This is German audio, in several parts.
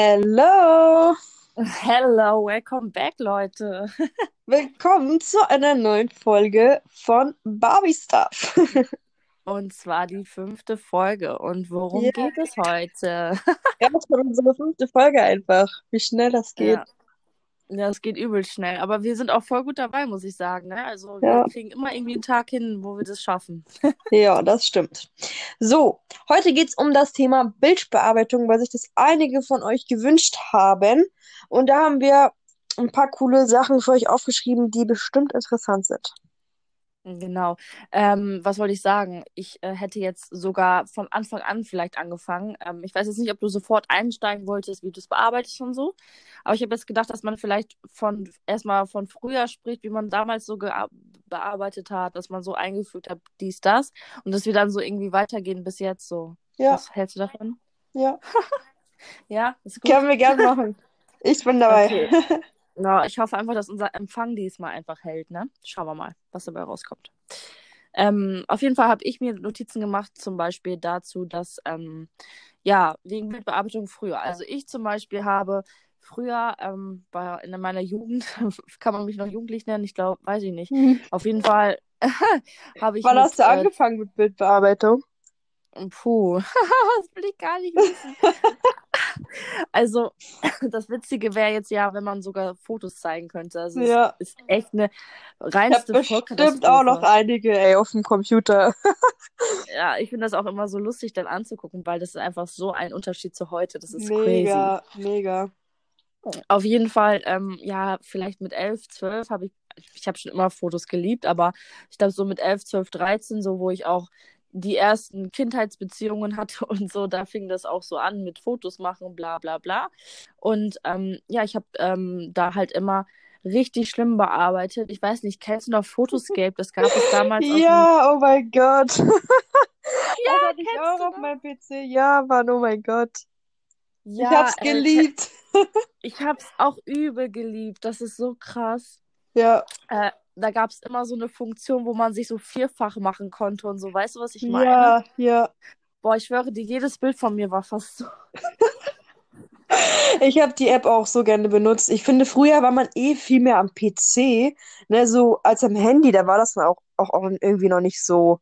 Hello! Hello, welcome back, Leute. Willkommen zu einer neuen Folge von Barbie Stuff. Und zwar die fünfte Folge. Und worum Ja. geht es heute? Ja, das war unsere fünfte Folge einfach. Wie schnell das geht. Ja. Ja, es geht übel schnell. Aber wir sind auch voll gut dabei, muss ich sagen. Ne? Also wir Ja. kriegen immer irgendwie einen Tag hin, wo wir das schaffen. Ja, das stimmt. So, heute geht es um das Thema Bildbearbeitung, weil sich das einige von euch gewünscht haben. Und da haben wir ein paar coole Sachen für euch aufgeschrieben, die bestimmt interessant sind. Genau. Ähm, was wollte ich sagen? Ich äh, hätte jetzt sogar von Anfang an vielleicht angefangen. Ähm, ich weiß jetzt nicht, ob du sofort einsteigen wolltest, wie du es bearbeitest und so. Aber ich habe jetzt gedacht, dass man vielleicht von erstmal von früher spricht, wie man damals so bearbeitet hat, dass man so eingefügt hat, dies, das. Und dass wir dann so irgendwie weitergehen bis jetzt so. Ja, Was hältst du davon? ja. Ja, ist gut. Können wir gerne machen. Ich bin dabei. Okay. Ja, ich hoffe einfach, dass unser Empfang diesmal einfach hält, ne? Schauen wir mal, was dabei rauskommt. Ähm, auf jeden Fall habe ich mir Notizen gemacht, zum Beispiel dazu, dass, ähm, ja, wegen Bildbearbeitung früher. Also ich zum Beispiel habe früher, ähm, bei, in meiner Jugend, kann man mich noch jugendlich nennen, ich glaube, weiß ich nicht. Auf jeden Fall habe ich Wann mit, hast du äh, angefangen mit Bildbearbeitung? Puh, das will ich gar nicht wissen. Also, das Witzige wäre jetzt ja, wenn man sogar Fotos zeigen könnte. Also, Ja. es ist echt eine reinste bestimmt auch noch einige, ey, auf dem Computer. Ja, ich finde das auch immer so lustig, dann anzugucken, weil das ist einfach so ein Unterschied zu heute. Das ist crazy. Mega, mega. Auf jeden Fall, ähm, ja, vielleicht mit 11, 12 habe ich, ich habe schon immer Fotos geliebt, aber ich glaube so mit 11, 12, 13, so wo ich auch die ersten Kindheitsbeziehungen hatte und so, da fing das auch so an mit Fotos machen, bla bla bla. Und ähm, ja, ich habe ähm, da halt immer richtig schlimm bearbeitet. Ich weiß nicht, kennst du noch Photoscape? Das gab es damals. Ja, oh mein Gott. Ja, Das hatte ich auch du auf meinem PC. Ja, Mann, oh mein Gott. Ich Ja, hab's äh, geliebt. ich hab's auch übel geliebt. Das ist so krass. Ja, Äh, da gab es immer so eine Funktion, wo man sich so vierfach machen konnte und so. Weißt du, was ich meine? ja, ja. Boah, ich schwöre dir, jedes Bild von mir war fast so. Ich habe die App auch so gerne benutzt. Ich finde, früher war man eh viel mehr am PC, ne, so als am Handy. Da war das dann auch, auch, auch irgendwie noch nicht so.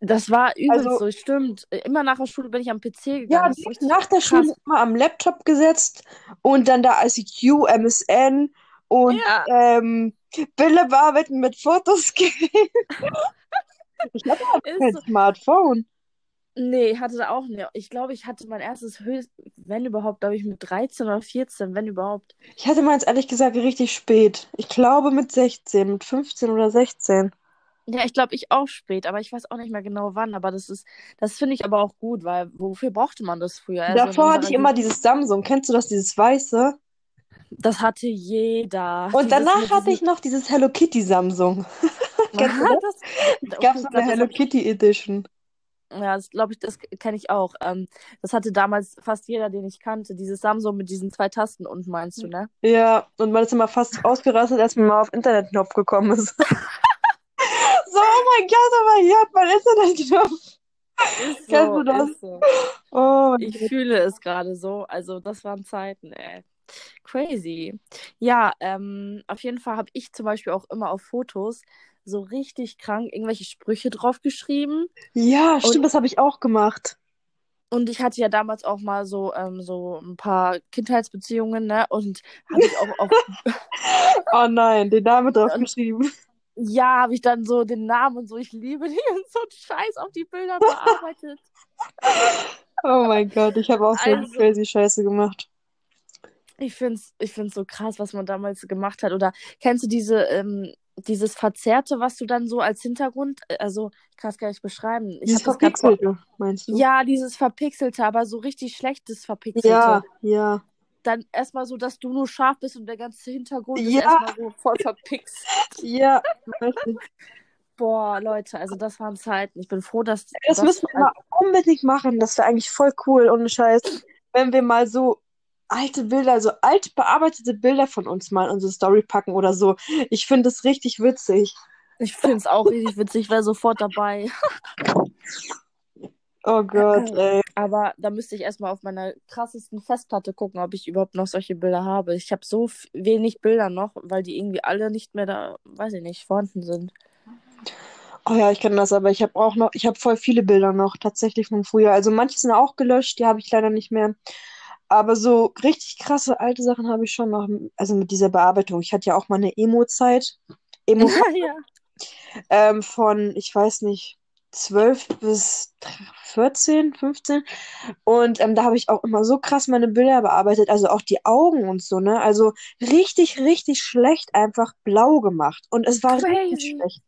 Das war übelst Also- so, stimmt. Immer nach der Schule bin ich am PC gegangen. Ja, nach der Schule krass. immer am Laptop gesetzt und dann da ICQ, MSN und Ja, ähm, Bilder bearbeiten mit Fotos. Ich hatte ist kein so. Smartphone. Nee, hatte auch nicht. Ich glaube, ich hatte mein erstes höchst, wenn überhaupt, glaube ich, mit 13 oder 14, wenn überhaupt. Ich hatte meins ehrlich gesagt richtig spät. Ich glaube mit 16, mit 15 oder 16. Ja, ich glaube, ich auch spät, aber ich weiß auch nicht mehr genau wann. Aber das ist, das finde ich aber auch gut, weil wofür brauchte man das früher? Also Davor hatte ich immer dieses Samsung. Kennst du das, dieses weiße? Das hatte jeder. Und danach hatte ich noch dieses Hello Kitty Samsung. Kennst du Aha, das? Es gab ich so eine Hello Kitty Edition. ja, das glaube ich, das kenne ich auch. Ähm, das hatte damals fast jeder, den ich kannte. Dieses Samsung mit diesen zwei Tasten unten, meinst du, ne? Ja, und man ist immer fast ausgerastet, als man mal auf Internetknopf gekommen ist. So, oh mein Gott, aber hier hat man Internetknopf. Ist Kennst so, du das? so. Oh Ich Gott. fühle es gerade so. Also, das waren Zeiten, ey. Crazy. Ja, ähm, auf jeden Fall habe ich zum Beispiel auch immer auf Fotos so richtig krank irgendwelche Sprüche draufgeschrieben. Ja, stimmt, Und, das habe ich auch gemacht. und ich hatte ja damals auch mal so, ähm, so ein paar Kindheitsbeziehungen, ne? Und habe ich auch auf, Oh nein, den Namen drauf und geschrieben. ja, habe ich dann so den Namen und so, ich liebe die und so einen Scheiß auf die Bilder bearbeitet. Oh mein Gott, ich habe auch so eine Also, crazy Scheiße gemacht. Ich find's, ich find's so krass, was man damals gemacht hat. Oder kennst du diese, ähm, dieses Verzerrte, was du dann so als Hintergrund, äh, also ich kann es gar nicht beschreiben. Ich Dieses. Verpixelte, meinst du? Ja, dieses Verpixelte, aber so richtig schlechtes Ja, Verpixelte. ja. Dann erstmal so, dass du nur scharf bist und der ganze Hintergrund ist Ja, erstmal so voll verpixelt. ja. Boah, Leute, also das waren Zeiten. Ich bin froh, dass Das das, müssen wir also, mal unbedingt machen. Das wäre eigentlich voll cool, ohne Scheiß. Wenn wir mal so alte Bilder, so alt bearbeitete Bilder von uns mal in unsere Story packen oder so. Ich finde das richtig witzig. ich find's auch richtig witzig, ich wäre sofort dabei. Oh Gott, ey. Aber da müsste ich erstmal auf meiner krassesten Festplatte gucken, ob ich überhaupt noch solche Bilder habe. Ich habe so wenig Bilder noch, weil die irgendwie alle nicht mehr da, weiß ich nicht, vorhanden sind. Oh ja, ich kenne das, aber ich habe auch noch, ich habe voll viele Bilder noch tatsächlich von früher. Also manche sind auch gelöscht, die habe ich leider nicht mehr. Aber so richtig krasse alte Sachen habe ich schon noch, also mit dieser Bearbeitung. Ich hatte ja auch mal eine Emo-Zeit. Emo ja. ähm, von, ich weiß nicht, 12 bis 14, 15. Und ähm, da habe ich auch immer so krass meine Bilder bearbeitet, also auch die Augen und so, ne? Also richtig, richtig schlecht einfach blau gemacht. Und es war richtig Crazy. schlecht.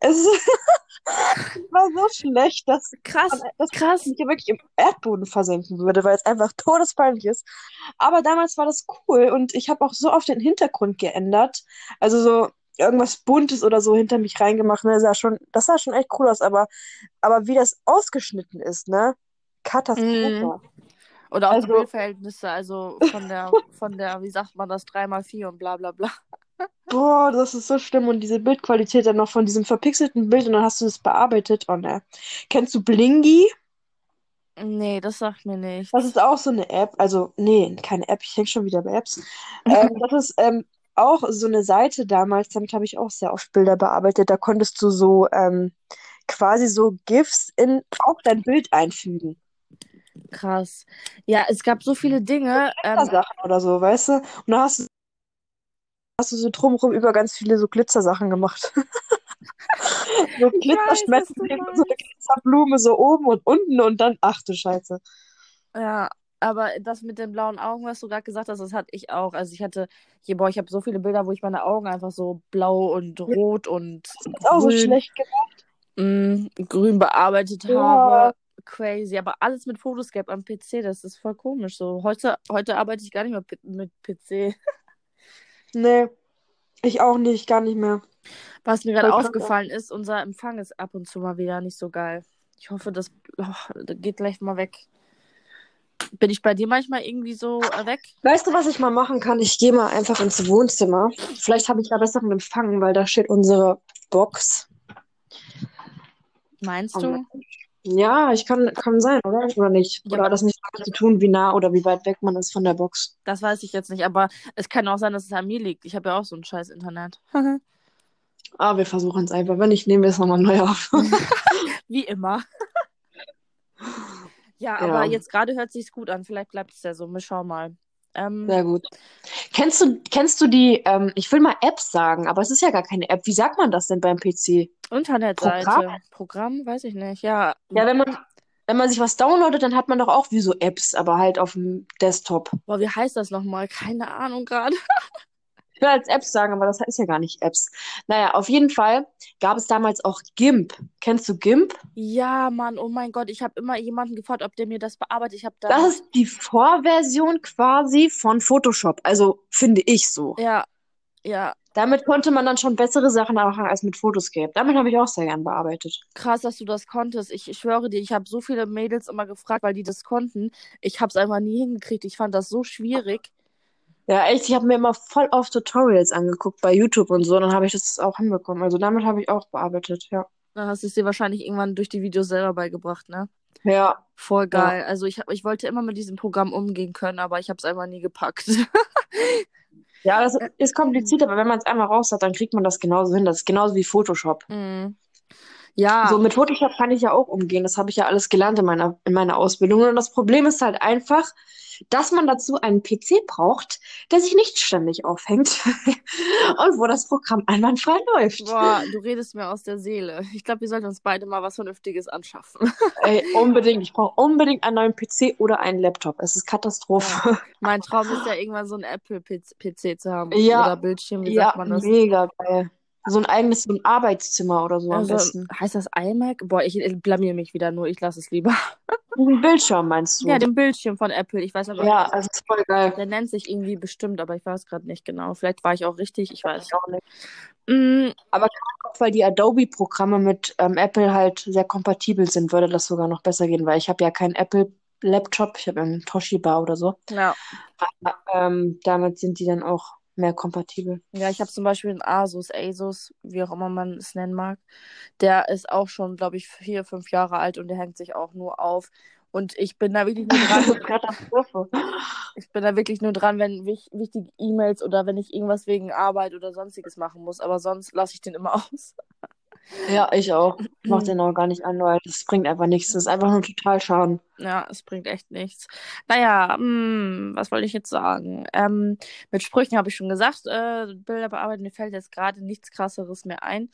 Es war so schlecht, dass Krass, dass krass. ich mich wirklich im Erdboden versenken würde, weil es einfach todespeinlich ist. Aber damals war das cool und ich habe auch so oft den Hintergrund geändert. Also so irgendwas Buntes oder so hinter mich reingemacht. Ne? Das sah schon, das sah schon echt cool aus, aber, aber wie das ausgeschnitten ist, ne? Katastrophe. Oder auch die Also- Bildverhältnisse, also von der, von der, wie sagt man das, 3x4 und bla bla bla. Boah, das ist so schlimm. Und diese Bildqualität dann noch von diesem verpixelten Bild und dann hast du es bearbeitet. Oh ne. Kennst du Blingy? Nee, das sagt mir nichts. Das ist auch so eine App, also nee, keine App, ich hänge schon wieder bei Apps. Ähm, das ist ähm, auch so eine Seite damals, damit habe ich auch sehr oft Bilder bearbeitet. Da konntest du so ähm, quasi so GIFs in auch dein Bild einfügen. Krass. Ja, es gab so viele Dinge. Ähm, Sachen oder so, weißt du? Und dann hast du, hast du so drumherum über ganz viele so Glitzersachen gemacht. So meinst. so eine Glitzerblume so oben und unten und dann, ach du Scheiße. ja, aber das mit den blauen Augen, was du gerade gesagt hast, das hatte ich auch. Also ich hatte, hier, boah, ich habe so viele Bilder, wo ich meine Augen einfach so blau und rot und Ist auch so grün, schlecht gemacht. mh, grün bearbeitet Ja. habe. Crazy, aber alles mit Photoscape am PC, das ist voll komisch. So heute, heute arbeite ich gar nicht mehr mit PC. Nee, ich auch nicht, gar nicht mehr. Was mir gerade aufgefallen ist, unser Empfang ist ab und zu mal wieder nicht so geil. Ich hoffe, das, oh, das geht gleich mal weg. Bin ich bei dir manchmal irgendwie so äh, weg? Weißt du, was ich mal machen kann? Ich gehe mal einfach ins Wohnzimmer. Vielleicht habe ich da besseren Empfang, weil da steht unsere Box. Meinst Oh du? Ja, ich kann, kann sein, oder? Oder nicht? Ja, Oder aber- hat das nicht damit zu tun, wie nah oder wie weit weg man ist von der Box? Das weiß ich jetzt nicht, aber es kann auch sein, dass es an mir liegt. Ich habe ja auch so ein scheiß Internet. Ah, wir versuchen es einfach. Wenn nicht, nehmen wir es nochmal neu auf. Wie immer. Ja, Ja. aber jetzt gerade hört sich's gut an. Vielleicht bleibt es ja so. Wir schauen mal. Ähm, Sehr gut. Kennst du, kennst du die, ähm, ich will mal Apps sagen, aber es ist ja gar keine App. Wie sagt man das denn beim PC? Internetseite. Programm? Programm? Weiß ich nicht. Ja. Ja, wenn man, wenn man sich was downloadet, dann hat man doch auch wie so Apps, aber halt auf dem Desktop. Boah, wie heißt das nochmal? Keine Ahnung gerade. Ich will als Apps sagen, aber das ist ja gar nicht Apps. Naja, auf jeden Fall gab es damals auch GIMP. Kennst du GIMP? Ja, Mann, oh mein Gott, ich habe immer jemanden gefragt, ob der mir das bearbeitet. Ich da. Das ist die Vorversion quasi von Photoshop. Also finde ich so. Ja, ja. Damit konnte man dann schon bessere Sachen machen als mit Photoscape. Damit habe ich auch sehr gern bearbeitet. Krass, dass du das konntest. Ich, ich schwöre dir, ich habe so viele Mädels immer gefragt, weil die das konnten. Ich habe es einfach nie hingekriegt. Ich fand das so schwierig. Ja, echt, ich habe mir immer voll oft Tutorials angeguckt bei YouTube und so, und dann habe ich das auch hinbekommen. Also damit habe ich auch bearbeitet, ja. Dann hast du es dir wahrscheinlich irgendwann durch die Videos selber beigebracht, ne? Ja, Voll geil. Also ich, hab- ich wollte immer mit diesem Programm umgehen können, aber ich habe es einfach nie gepackt. ja, das ist kompliziert, aber wenn man es einmal raus hat, dann kriegt man das genauso hin. Das ist genauso wie Photoshop. Mhm. Ja, So, mit Photoshop kann ich ja auch umgehen. Das habe ich ja alles gelernt in meiner, in meiner Ausbildung. Und das Problem ist halt einfach, dass man dazu einen PC braucht, der sich nicht ständig aufhängt und wo das Programm einwandfrei läuft. boah, du redest mir aus der Seele. Ich glaube, wir sollten uns beide mal was Vernünftiges anschaffen. Ey, unbedingt. Ich brauche unbedingt einen neuen PC oder einen Laptop. Es ist Katastrophe. Mein Traum ist ja irgendwann so ein Apple-PC zu haben. Ja. Oder Bildschirm, wie Ja, sagt man das? mega geil. So ein eigenes so ein Arbeitszimmer oder so am Also, besten. heißt das iMac? Boah, ich blamier mich wieder nur, ich lasse es lieber. Ein Bildschirm meinst du? Ja, den Bildschirm von Apple. Ich weiß aber Ja, also ist voll geil. Der nennt sich irgendwie bestimmt, aber ich weiß gerade nicht genau. Vielleicht war ich auch richtig, ich weiß. Ich auch nicht. Mm, Auch weil die Adobe-Programme mit ähm, Apple halt sehr kompatibel sind, würde das sogar noch besser gehen, weil ich habe ja keinen Apple-Laptop, ich habe einen Toshiba oder so. ja. Ähm, damit sind die dann auch mehr kompatibel. Ja, ich habe zum Beispiel einen Asus, Asus, wie auch immer man es nennen mag. Der ist auch schon, glaube ich, vier, fünf Jahre alt und der hängt sich auch nur auf. Und ich bin da wirklich nur dran. Katastrophe. ich bin da wirklich nur dran, wenn wich wichtige E-Mails oder wenn ich irgendwas wegen Arbeit oder sonstiges machen muss. Aber sonst lasse ich den immer aus. Ja, ich auch. Ich mach den auch gar nicht an, weil das bringt einfach nichts. Das ist einfach nur total Schaden. Ja, es bringt echt nichts. Naja, hm, was wollte ich jetzt sagen? Ähm, mit Sprüchen habe ich schon gesagt, äh, Bilder bearbeiten, mir fällt jetzt gerade nichts krasseres mehr ein.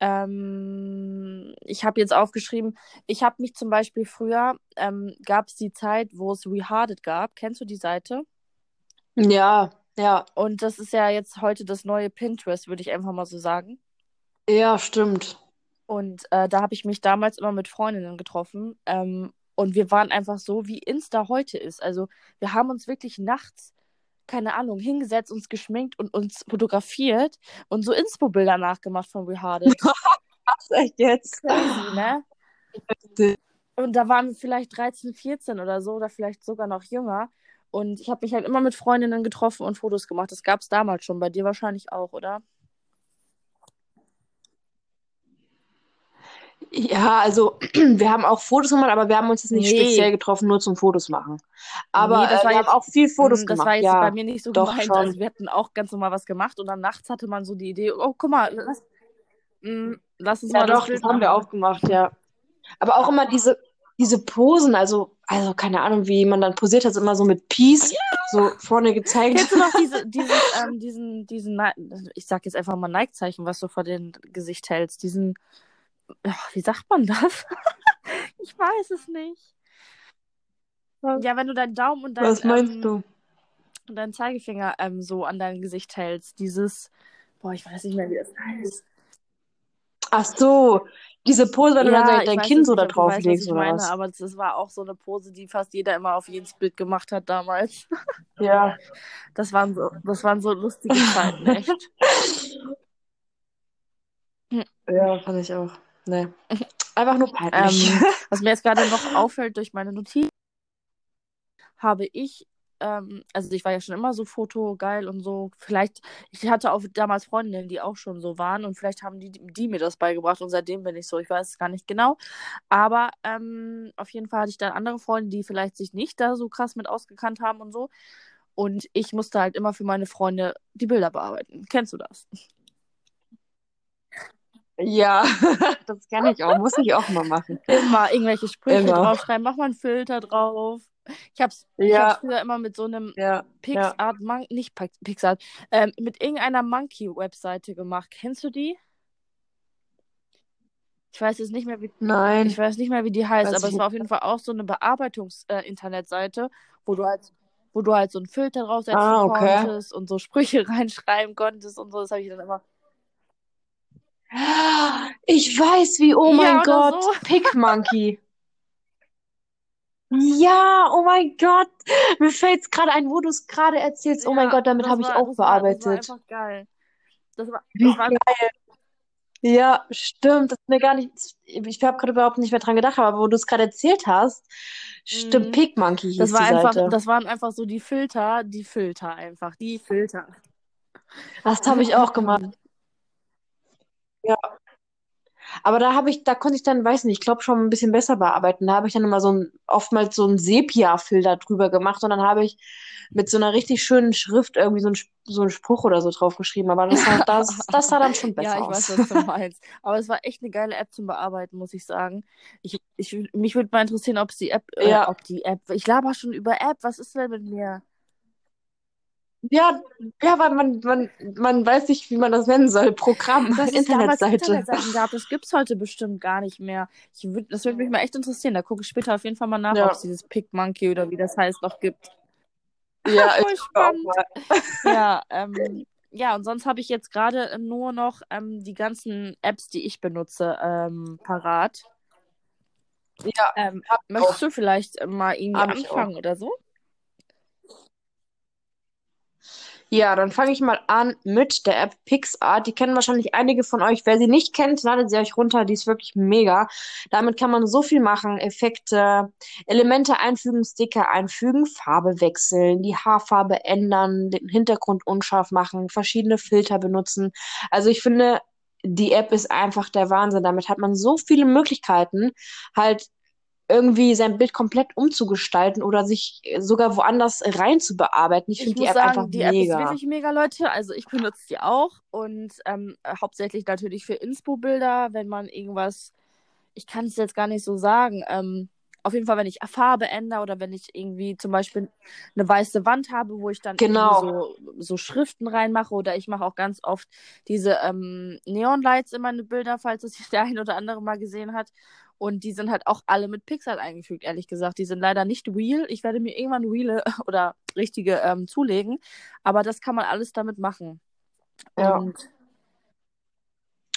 Ähm, ich habe jetzt aufgeschrieben, ich habe mich zum Beispiel früher, ähm, gab es die Zeit, wo es Reharded gab. Kennst du die Seite? Ja, ja. Und das ist ja jetzt heute das neue Pinterest, würde ich einfach mal so sagen. Ja, stimmt. Und äh, da habe ich mich damals immer mit Freundinnen getroffen. Ähm, und wir waren einfach so, wie Insta heute ist. Also wir haben uns wirklich nachts, keine Ahnung, hingesetzt, uns geschminkt und uns fotografiert und so Inspo-Bilder nachgemacht von Reharded. Was echt jetzt? Crazy, ne? Und da waren wir vielleicht 13, 14 oder so, oder vielleicht sogar noch jünger. Und ich habe mich halt immer mit Freundinnen getroffen und Fotos gemacht. Das gab es damals schon, bei dir wahrscheinlich auch, oder? Ja, also wir haben auch Fotos gemacht, aber wir haben uns jetzt nicht Nee. speziell getroffen, nur zum Fotos machen. Aber Nee, das äh, wir jetzt- haben auch viel Fotos Mm, Das gemacht. war jetzt ja. bei mir nicht so doch, gemeint. schon. Also wir hatten auch ganz normal was gemacht und dann nachts hatte man so die Idee, oh, guck mal, lass, mm, lass uns Ja, mal doch, das das haben wir auch gemacht, ja. Aber auch immer diese, diese Posen, also, also keine Ahnung, wie man dann posiert hat, immer so mit Peace, so vorne gezeigt. Kennst du noch diese, dieses, ähm, diesen, diesen, ich sag jetzt einfach mal Nike-Zeichen, was du vor dem Gesicht hältst, diesen, wie sagt man das? ich weiß es nicht. Ja, wenn du deinen Daumen und deinen, Was meinst ähm, du? und deinen Zeigefinger ähm, so an dein Gesicht hältst, dieses, boah, ich weiß nicht mehr, wie das heißt. Ach so, diese Pose, wenn du dann dein, weiß Kinn jetzt so nicht, da drauf weißt, was legst ich oder meine, was? aber das, das war auch so eine Pose, die fast jeder immer auf jedes Bild gemacht hat damals. Ja. Das waren so, das waren so lustige Zeiten, echt. Ja, fand ich auch. Nee. Einfach nur peinlich. Ähm, was mir jetzt gerade noch auffällt durch meine Notiz, habe ich, ähm, also ich war ja schon immer so fotogeil und so. Vielleicht, ich hatte auch damals Freundinnen, die auch schon so waren und vielleicht haben die, die mir das beigebracht und seitdem bin ich so. Ich weiß es gar nicht genau. Aber ähm, auf jeden Fall hatte ich dann andere Freunde, die vielleicht sich nicht da so krass mit ausgekannt haben und so. Und ich musste halt immer für meine Freunde die Bilder bearbeiten. Kennst du das? Ja, das kann ich auch. Muss ich auch mal machen. Immer irgendwelche Sprüche Immer. draufschreiben, mach mal einen Filter drauf. Ich hab's, ich Ja. hab's früher immer mit so einem Ja. Pixart, Mon nicht Pix- Pixart, ähm, mit irgendeiner Monkey-Webseite gemacht. Kennst du die? Ich weiß jetzt nicht mehr, wie, Nein. ich weiß nicht mehr, wie die heißt, Weiß aber es war auf jeden Fall auch so eine Bearbeitungs-Internetseite, wo du halt, wo du halt so einen Filter draufsetzen Ah, okay. konntest und so Sprüche reinschreiben konntest und so. Das habe ich dann immer. Ich weiß wie, oh Ja, mein Gott, so. Pick-Monkey. Ja, oh mein Gott. Mir fällt's gerade ein, wo du es gerade erzählst. Oh mein Ja, Gott, damit habe ich auch das war, das war bearbeitet. einfach geil. Das war, Wie das war, Ja, stimmt. Das ist mir gar nicht. Ich habe gerade überhaupt nicht mehr dran gedacht, aber wo du es gerade erzählt hast, stimmt, Mhm. Pick-Monkey hieß das war die einfach, Seite. das waren einfach so die Filter, die Filter einfach, die Filter. Das habe ich auch gemacht. Aber da habe ich, da konnte ich dann, weiß nicht, ich glaube schon ein bisschen besser bearbeiten. Da habe ich dann immer so ein, oftmals so einen Sepia-Filter drüber gemacht und dann habe ich mit so einer richtig schönen Schrift irgendwie so einen, so einen Spruch oder so drauf geschrieben. Aber das sah, das, das sah dann schon besser Ja, ich aus. weiß, was du meinst. Aber es war echt eine geile App zum Bearbeiten, muss ich sagen. Ich, ich, mich würde mal interessieren, ob es die App, äh, Ja. ob die App, ich laber schon über App, was ist denn mit mir? Ja, ja, weil man, man, man weiß nicht, wie man das nennen soll. Programm, es damals Internetseite. Internetseiten gab, das gibt's heute bestimmt gar nicht mehr. Ich würd, das würde mich mal echt interessieren. Da gucke ich später auf jeden Fall mal nach, Ja. ob es dieses Pick-Monkey oder wie das heißt noch gibt. Ja, Voll spannend. Ja, ähm, ja, und sonst habe ich jetzt gerade nur noch ähm, die ganzen Apps, die ich benutze, ähm, parat. Ja, Ähm, möchtest auch. du vielleicht mal irgendwie anfangen oder so? Ja, dann fange ich mal an mit der App PixArt. Die kennen wahrscheinlich einige von euch. Wer sie nicht kennt, ladet sie euch runter. Die ist wirklich mega. Damit kann man so viel machen. Effekte, Elemente einfügen, Sticker einfügen, Farbe wechseln, die Haarfarbe ändern, den Hintergrund unscharf machen, verschiedene Filter benutzen. Also ich finde, die App ist einfach der Wahnsinn. Damit hat man so viele Möglichkeiten, halt irgendwie sein Bild komplett umzugestalten oder sich sogar woanders rein zu bearbeiten. Ich, finde die App sagen, einfach die App ist mega. wirklich mega, Leute. Also ich benutze die auch und ähm, hauptsächlich natürlich für Inspo-Bilder, wenn man irgendwas, ich kann es jetzt gar nicht so sagen, ähm, auf jeden Fall, wenn ich Farbe ändere oder wenn ich irgendwie zum Beispiel eine weiße Wand habe, wo ich dann Genau. so, so Schriften reinmache oder ich mache auch ganz oft diese ähm, Neon-Lights in meine Bilder, falls das der ein oder andere mal gesehen hat. Und die sind halt auch alle mit Pixel eingefügt, ehrlich gesagt. Die sind leider nicht real. Ich werde mir irgendwann reale oder richtige ähm, zulegen. Aber das kann man alles damit machen. Ja. Und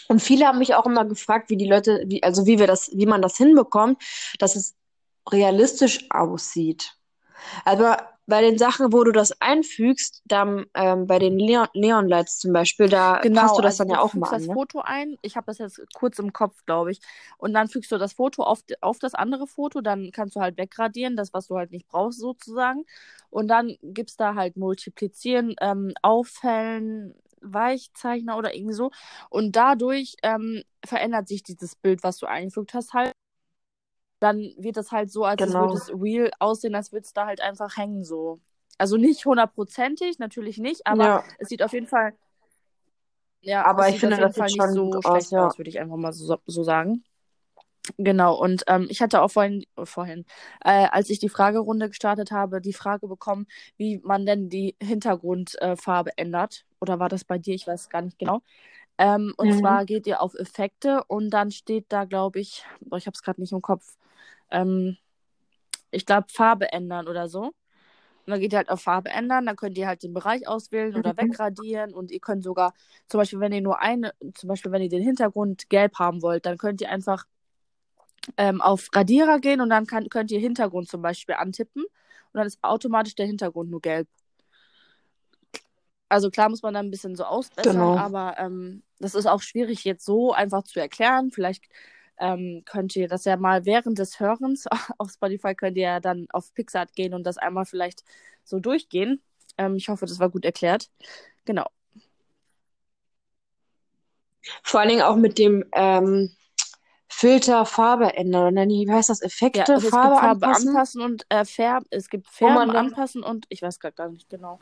Und viele haben mich auch immer gefragt, wie die Leute, wie, also wie wir das, wie man das hinbekommt, dass es realistisch aussieht. Also bei den Sachen, wo du das einfügst, dann ähm, bei den Neon, Neon Lights zum Beispiel, da Genau, passt du das also dann du ja auch mal an, das ne? Foto ein. Ich habe das jetzt kurz im Kopf, glaube ich. Und dann fügst du das Foto auf, auf das andere Foto. Dann kannst du halt wegradieren, das, was du halt nicht brauchst, sozusagen. Und dann gibst da halt multiplizieren, ähm, aufhellen, Weichzeichner oder irgendwie so. Und dadurch ähm, verändert sich dieses Bild, was du eingefügt hast, halt. Dann wird das halt so, als Genau. würde es real aussehen, als würde es da halt einfach hängen, so. Also nicht hundertprozentig, natürlich nicht, aber Ja, es sieht auf jeden Fall ja, aber ich finde, das sieht nicht schon so gut aus, schlecht ja. aus, würde ich einfach mal so, so sagen. Genau, und ähm, ich hatte auch vorhin, äh, vorhin äh, als ich die Fragerunde gestartet habe, die Frage bekommen, wie man denn die Hintergrundfarbe äh, ändert. Oder war das bei dir? Ich weiß gar nicht genau. Ähm, und Mhm. zwar geht ihr auf Effekte und dann steht da, glaube ich, boah, ich habe es gerade nicht im Kopf, ähm, ich glaube Farbe ändern oder so. Und dann geht ihr halt auf Farbe ändern, dann könnt ihr halt den Bereich auswählen oder Mhm. wegradieren und ihr könnt sogar, zum Beispiel, wenn ihr nur eine, zum Beispiel, wenn ihr den Hintergrund gelb haben wollt, dann könnt ihr einfach ähm, auf Radierer gehen und dann kann, könnt ihr Hintergrund zum Beispiel antippen und dann ist automatisch der Hintergrund nur gelb. Also klar muss man da ein bisschen so ausbessern, Genau. aber ähm, das ist auch schwierig jetzt so einfach zu erklären. Vielleicht ähm, könnt ihr das ja mal während des Hörens auf Spotify könnt ihr ja dann auf Pixart gehen und das einmal vielleicht so durchgehen. Ähm, ich hoffe, das war gut erklärt. Genau. Vor allen Dingen auch mit dem ähm, Filter Farbe ändern. Und dann, wie heißt das? Ja, Effekte, also es gibt Farbe Farbe anpassen, anpassen und äh, Färben. Es gibt man Färben anpassen und ich weiß gerade gar nicht genau.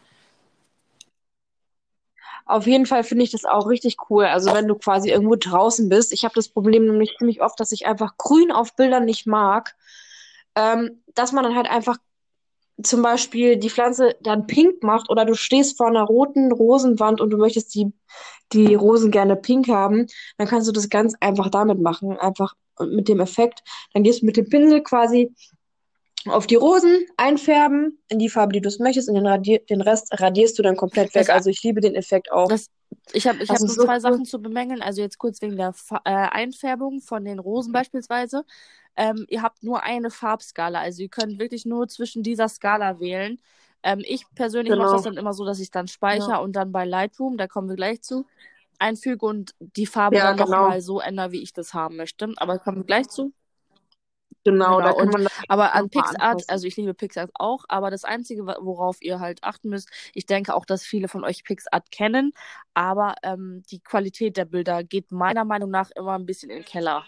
Auf jeden Fall finde ich das auch richtig cool. Also wenn du quasi irgendwo draußen bist. Ich habe das Problem nämlich ziemlich oft, dass ich einfach grün auf Bildern nicht mag. Ähm, dass man dann halt einfach zum Beispiel die Pflanze dann pink macht oder du stehst vor einer roten Rosenwand und du möchtest die, die Rosen gerne pink haben, dann kannst du das ganz einfach damit machen. Einfach mit dem Effekt. Dann gehst du mit dem Pinsel quasi auf die Rosen einfärben in die Farbe, die du es möchtest, und den, radier den Rest radierst du dann komplett weg. Also ich liebe den Effekt auch. das, ich habe ich hab nur so zwei. Sachen zu bemängeln. Also jetzt kurz wegen der Fa äh, Einfärbung von den Rosen beispielsweise. Ähm, ihr habt nur eine Farbskala. Also ihr könnt wirklich nur zwischen dieser Skala wählen. Ähm, ich persönlich mache das Genau. dann immer so, dass ich dann Ja. speichere und dann bei Lightroom, da kommen wir gleich zu, einfüge und die Farbe Ja, dann genau. nochmal so ändere, wie ich das haben möchte. Aber kommen wir gleich zu. Genau, da Genau, kann und man das aber an PixArt, also ich liebe PixArt auch, aber das Einzige, worauf ihr halt achten müsst, ich denke auch, dass viele von euch PixArt kennen, aber ähm, die Qualität der Bilder geht meiner Meinung nach immer ein bisschen in den Keller.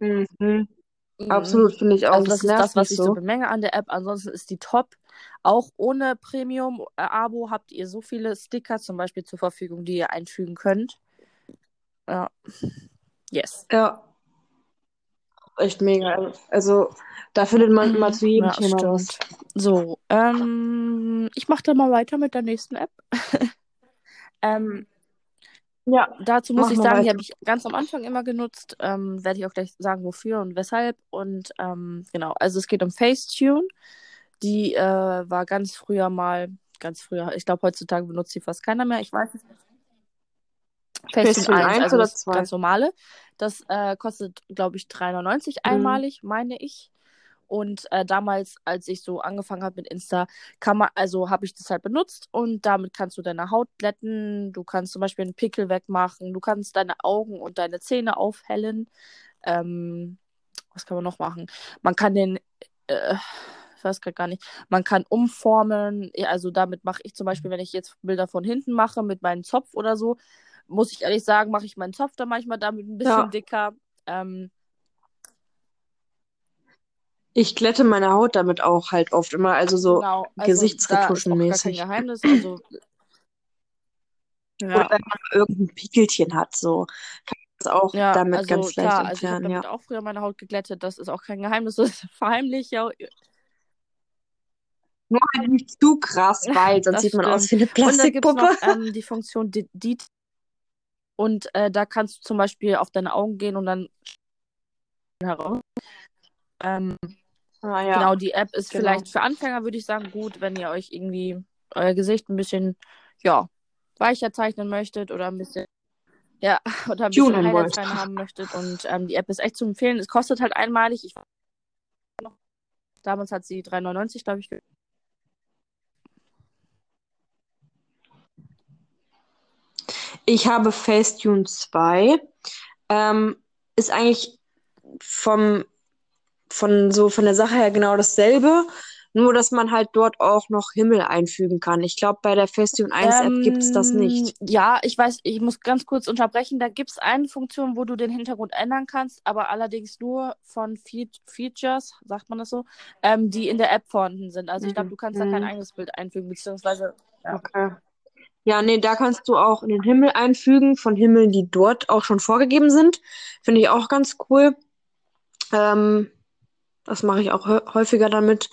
Mhm. Mhm. Absolut, finde ich auch. Also Das das ist das, was ich so so. bemänge an der App. Ansonsten ist die top. Auch ohne Premium-Abo habt ihr so viele Sticker zum Beispiel zur Verfügung, die ihr einfügen könnt. Ja, yes. Ja, echt mega. Also da findet man immer zu jedem Ja, Thema was. So, ähm, ich mache dann mal weiter mit der nächsten App. ähm, Ja, dazu muss ich sagen, die habe ich ganz am Anfang immer genutzt. Ähm, werde ich auch gleich sagen, wofür und weshalb. Und ähm, genau, also es geht um Facetune. Die äh, war ganz früher mal, ganz früher, ich glaube heutzutage benutzt sie fast keiner mehr. Ich weiß es nicht. Facetune Facetune 1, 1 also oder das 2? ganz normale. Das äh, kostet, glaube ich, 3,99 Mhm. einmalig, meine ich. Und äh, damals, als ich so angefangen habe mit Insta, kann man, also habe ich das halt benutzt und damit kannst du deine Haut glätten, du kannst zum Beispiel einen Pickel wegmachen, du kannst deine Augen und deine Zähne aufhellen. Ähm, was kann man noch machen? Man kann den, äh, ich weiß gerade gar nicht, man kann umformen. Also damit mache ich zum Beispiel, wenn ich jetzt Bilder von hinten mache mit meinem Zopf oder so, muss ich ehrlich sagen, mache ich meinen Zopf dann manchmal damit ein bisschen Ja. dicker. Ähm, Ich glätte meine Haut damit auch halt oft immer, also so genau, also Gesichtsretuschen-mäßig. Geheimnis. Also, Oder ja, wenn man irgendein Pickelchen hat, so kann man das auch ja, damit also ganz leicht klar, also ich habe entfernen, ja. auch früher meine Haut geglättet. Das ist auch kein Geheimnis, das ist verheimlicht, ja. Nur halt nicht zu krass, weil sonst sieht man aus stimmt. wie eine Und da gibt es Plastikpuppe. noch ähm, die Funktion De Det und äh, da kannst du zum Beispiel auf deine Augen gehen und dann heraus. Ähm, Ah ja, Genau, die App ist genau. vielleicht für Anfänger, würde ich sagen, gut, wenn ihr euch irgendwie euer Gesicht ein bisschen, ja, weicher zeichnen möchtet oder ein bisschen, ja, oder ein bisschen Highlights rein haben möchtet. Und ähm, die App ist echt zu empfehlen. Es kostet halt einmalig. Ich, damals hat sie 3,99, glaube ich. Ich habe Facetune 2. Ähm, ist eigentlich vom, von so von der Sache her genau dasselbe, nur dass man halt dort auch noch Himmel einfügen kann. Ich glaube, bei der Facetune 1 App gibt es das Ähm, nicht. ja, ich weiß, ich muss ganz kurz unterbrechen. Da gibt es eine Funktion, wo du den Hintergrund ändern kannst, aber allerdings nur von Fe Features, sagt man das so, ähm, die in der App vorhanden sind. Also ich glaube, Mhm. du kannst da kein Mhm. eigenes Bild einfügen, beziehungsweise, ja. Okay. Ja, nee, da kannst du auch in den Himmel einfügen von Himmeln, die dort auch schon vorgegeben sind. Finde ich auch ganz cool. Ähm, das mache ich auch hä- häufiger damit.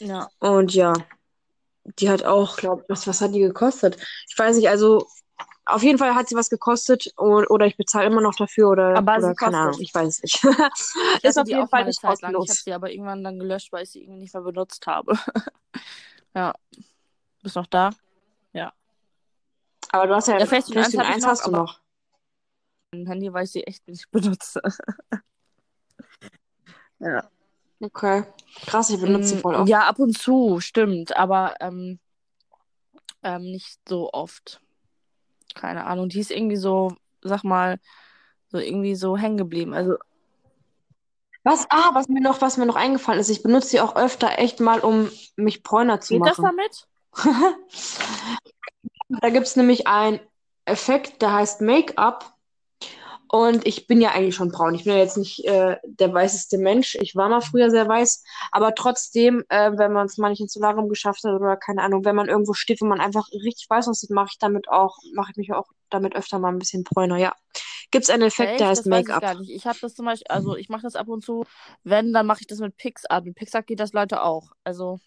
Ja. Und ja, die hat auch, glaube was, was hat die gekostet? Ich weiß nicht, also auf jeden Fall hat sie was gekostet oder, oder ich bezahle immer noch dafür oder, Aber oder keine Ahnung, ich weiß es nicht. Ich Ist auf die jeden auch Fall nicht lang. Ich habe kostenlos. sie aber irgendwann dann gelöscht, weil ich sie irgendwie nicht mehr benutzt habe. ja. Bist noch da? Aber du hast ja Ja, Facetune 1 Facetune habe ich 1 noch, hast du noch. mein Handy, weil ich sie echt nicht benutze. ja. Okay. Krass, ich benutze sie Mm, voll oft. Ja, ab und zu, stimmt, aber ähm, ähm, nicht so oft. Keine Ahnung. Die ist irgendwie so, sag mal, so irgendwie so hängen geblieben. Also, Was, ah, was mir noch, was mir noch eingefallen ist, ich benutze sie auch öfter echt mal, um mich bräuner zu geht das machen. damit? Da gibt es nämlich einen Effekt, der heißt Make-up. Und ich bin ja eigentlich schon braun. Ich bin ja jetzt nicht äh, der weißeste Mensch. Ich war mal früher sehr weiß. Aber trotzdem, äh, wenn man es mal nicht ins Solarium geschafft hat oder keine Ahnung, wenn man irgendwo steht, wo man einfach richtig weiß aussieht, mache ich damit auch, mache ich mich auch damit öfter mal ein bisschen bräuner. Ja. Gibt es einen Effekt, der Echt? heißt weiß ich Make-up. gar nicht. Ich habe das zum Beispiel, also ich mache das ab und zu. Wenn, dann mache ich das mit PixArt. Mit PixArt geht das Leute auch. Also,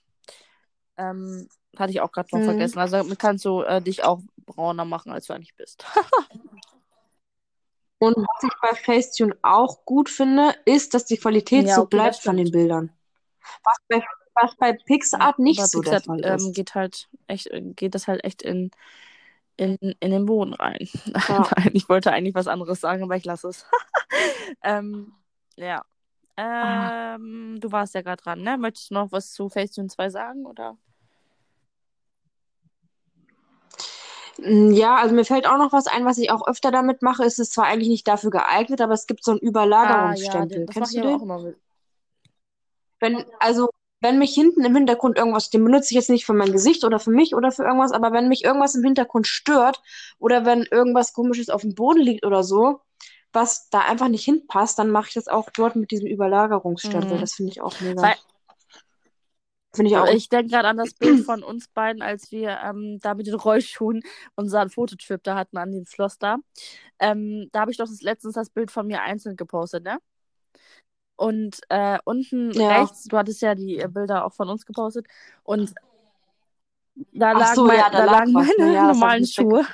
ähm, hatte ich auch gerade noch Mhm. vergessen. Also damit kannst du äh, dich auch brauner machen, als du eigentlich bist. Und was ich bei Facetune auch gut finde, ist, dass die Qualität Ja, so okay, bleibt von den. Bildern. Was bei, was bei Ja, PixArt nicht bei so der PixArt Fall ähm, ist. geht halt echt, geht das halt echt in, in, in den Boden rein. Ja. Nein, ich wollte eigentlich was anderes sagen, aber ich lasse es. ähm, ja. Ähm, du warst ja gerade dran, ne? Möchtest du noch was zu Facetune 2 sagen, oder? Ja, also mir fällt auch noch was ein, was ich auch öfter damit mache. Es ist zwar eigentlich nicht dafür geeignet, aber es gibt so einen Ah, ja, Überlagerungsstempel. den, das Kennst du aber auch den? immer mit. Wenn, also, wenn mich hinten im Hintergrund irgendwas, den benutze ich jetzt nicht für mein Gesicht oder für mich oder für irgendwas, aber wenn mich irgendwas im Hintergrund stört oder wenn irgendwas Komisches auf dem Boden liegt oder so, was da einfach nicht hinpasst, dann mache ich das auch dort mit diesem Überlagerungsstempel. Mhm. Das finde ich auch mega. Weil Finde ich auch. ich denke gerade an das Bild von uns beiden, als wir ähm, da mit den Rollschuhen unseren Fototrip da hatten an dem Schloss da. Ähm, da habe ich doch das, letztens das Bild von mir einzeln gepostet, ne? Und äh, unten Ja. rechts, du hattest ja die äh, Bilder auch von uns gepostet, und da lagen, so, mein, ja, da da lag lagen ne? meine Ja, normalen Schuhe.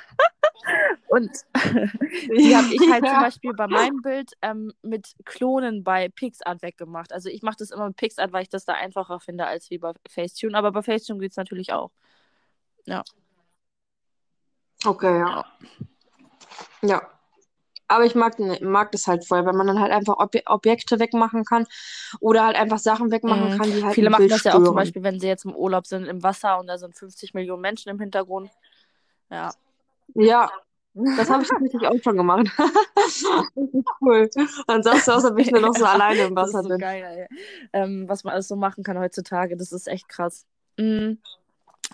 Und die habe ich halt zum Ja. Beispiel bei meinem Bild ähm, mit Klonen bei PixArt weggemacht. Also ich mache das immer mit PixArt, weil ich das da einfacher finde als wie bei Facetune. Aber bei Facetune geht es natürlich auch. Okay, ja. Ja. Ja. Aber ich mag, mag das halt voll, wenn man dann halt einfach Ob Objekte wegmachen kann oder halt einfach Sachen wegmachen Mhm. kann, die halt Viele machen das ja auch zum. Beispiel, wenn sie jetzt im Urlaub sind, im Wasser und da sind 50 Millionen Menschen im Hintergrund. Ja. Ja, das habe ich tatsächlich auch schon gemacht. Cool. Dann sahst du aus, als ob ich nur noch so Ja, alleine im Das ist Wasser so bin. geil. Ähm, was man alles so machen kann heutzutage. Das ist echt krass. Mhm.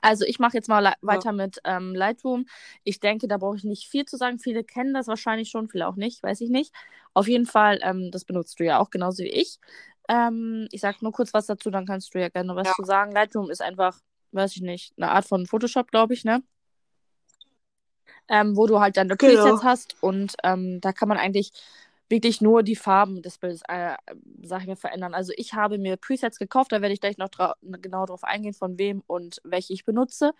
Also ich mache jetzt mal le- weiter mit ähm, Lightroom. Ich denke, da brauche ich nicht viel zu sagen. Viele kennen das wahrscheinlich schon, viele auch nicht, weiß ich nicht. Auf jeden Fall, ähm, das benutzt du ja auch genauso wie ich. Ähm, ich sage nur kurz was dazu, dann kannst du ja gerne was Ja. zu sagen. Lightroom ist einfach, weiß ich nicht, eine Art von Photoshop, glaube ich, ne? Ähm, wo du halt deine Genau. Presets hast und ähm, da kann man eigentlich wirklich nur die Farben des Bildes, äh, sag ich mal, verändern. Also ich habe mir Presets gekauft, da werde ich gleich noch dra genau drauf eingehen, von wem und welche ich benutze.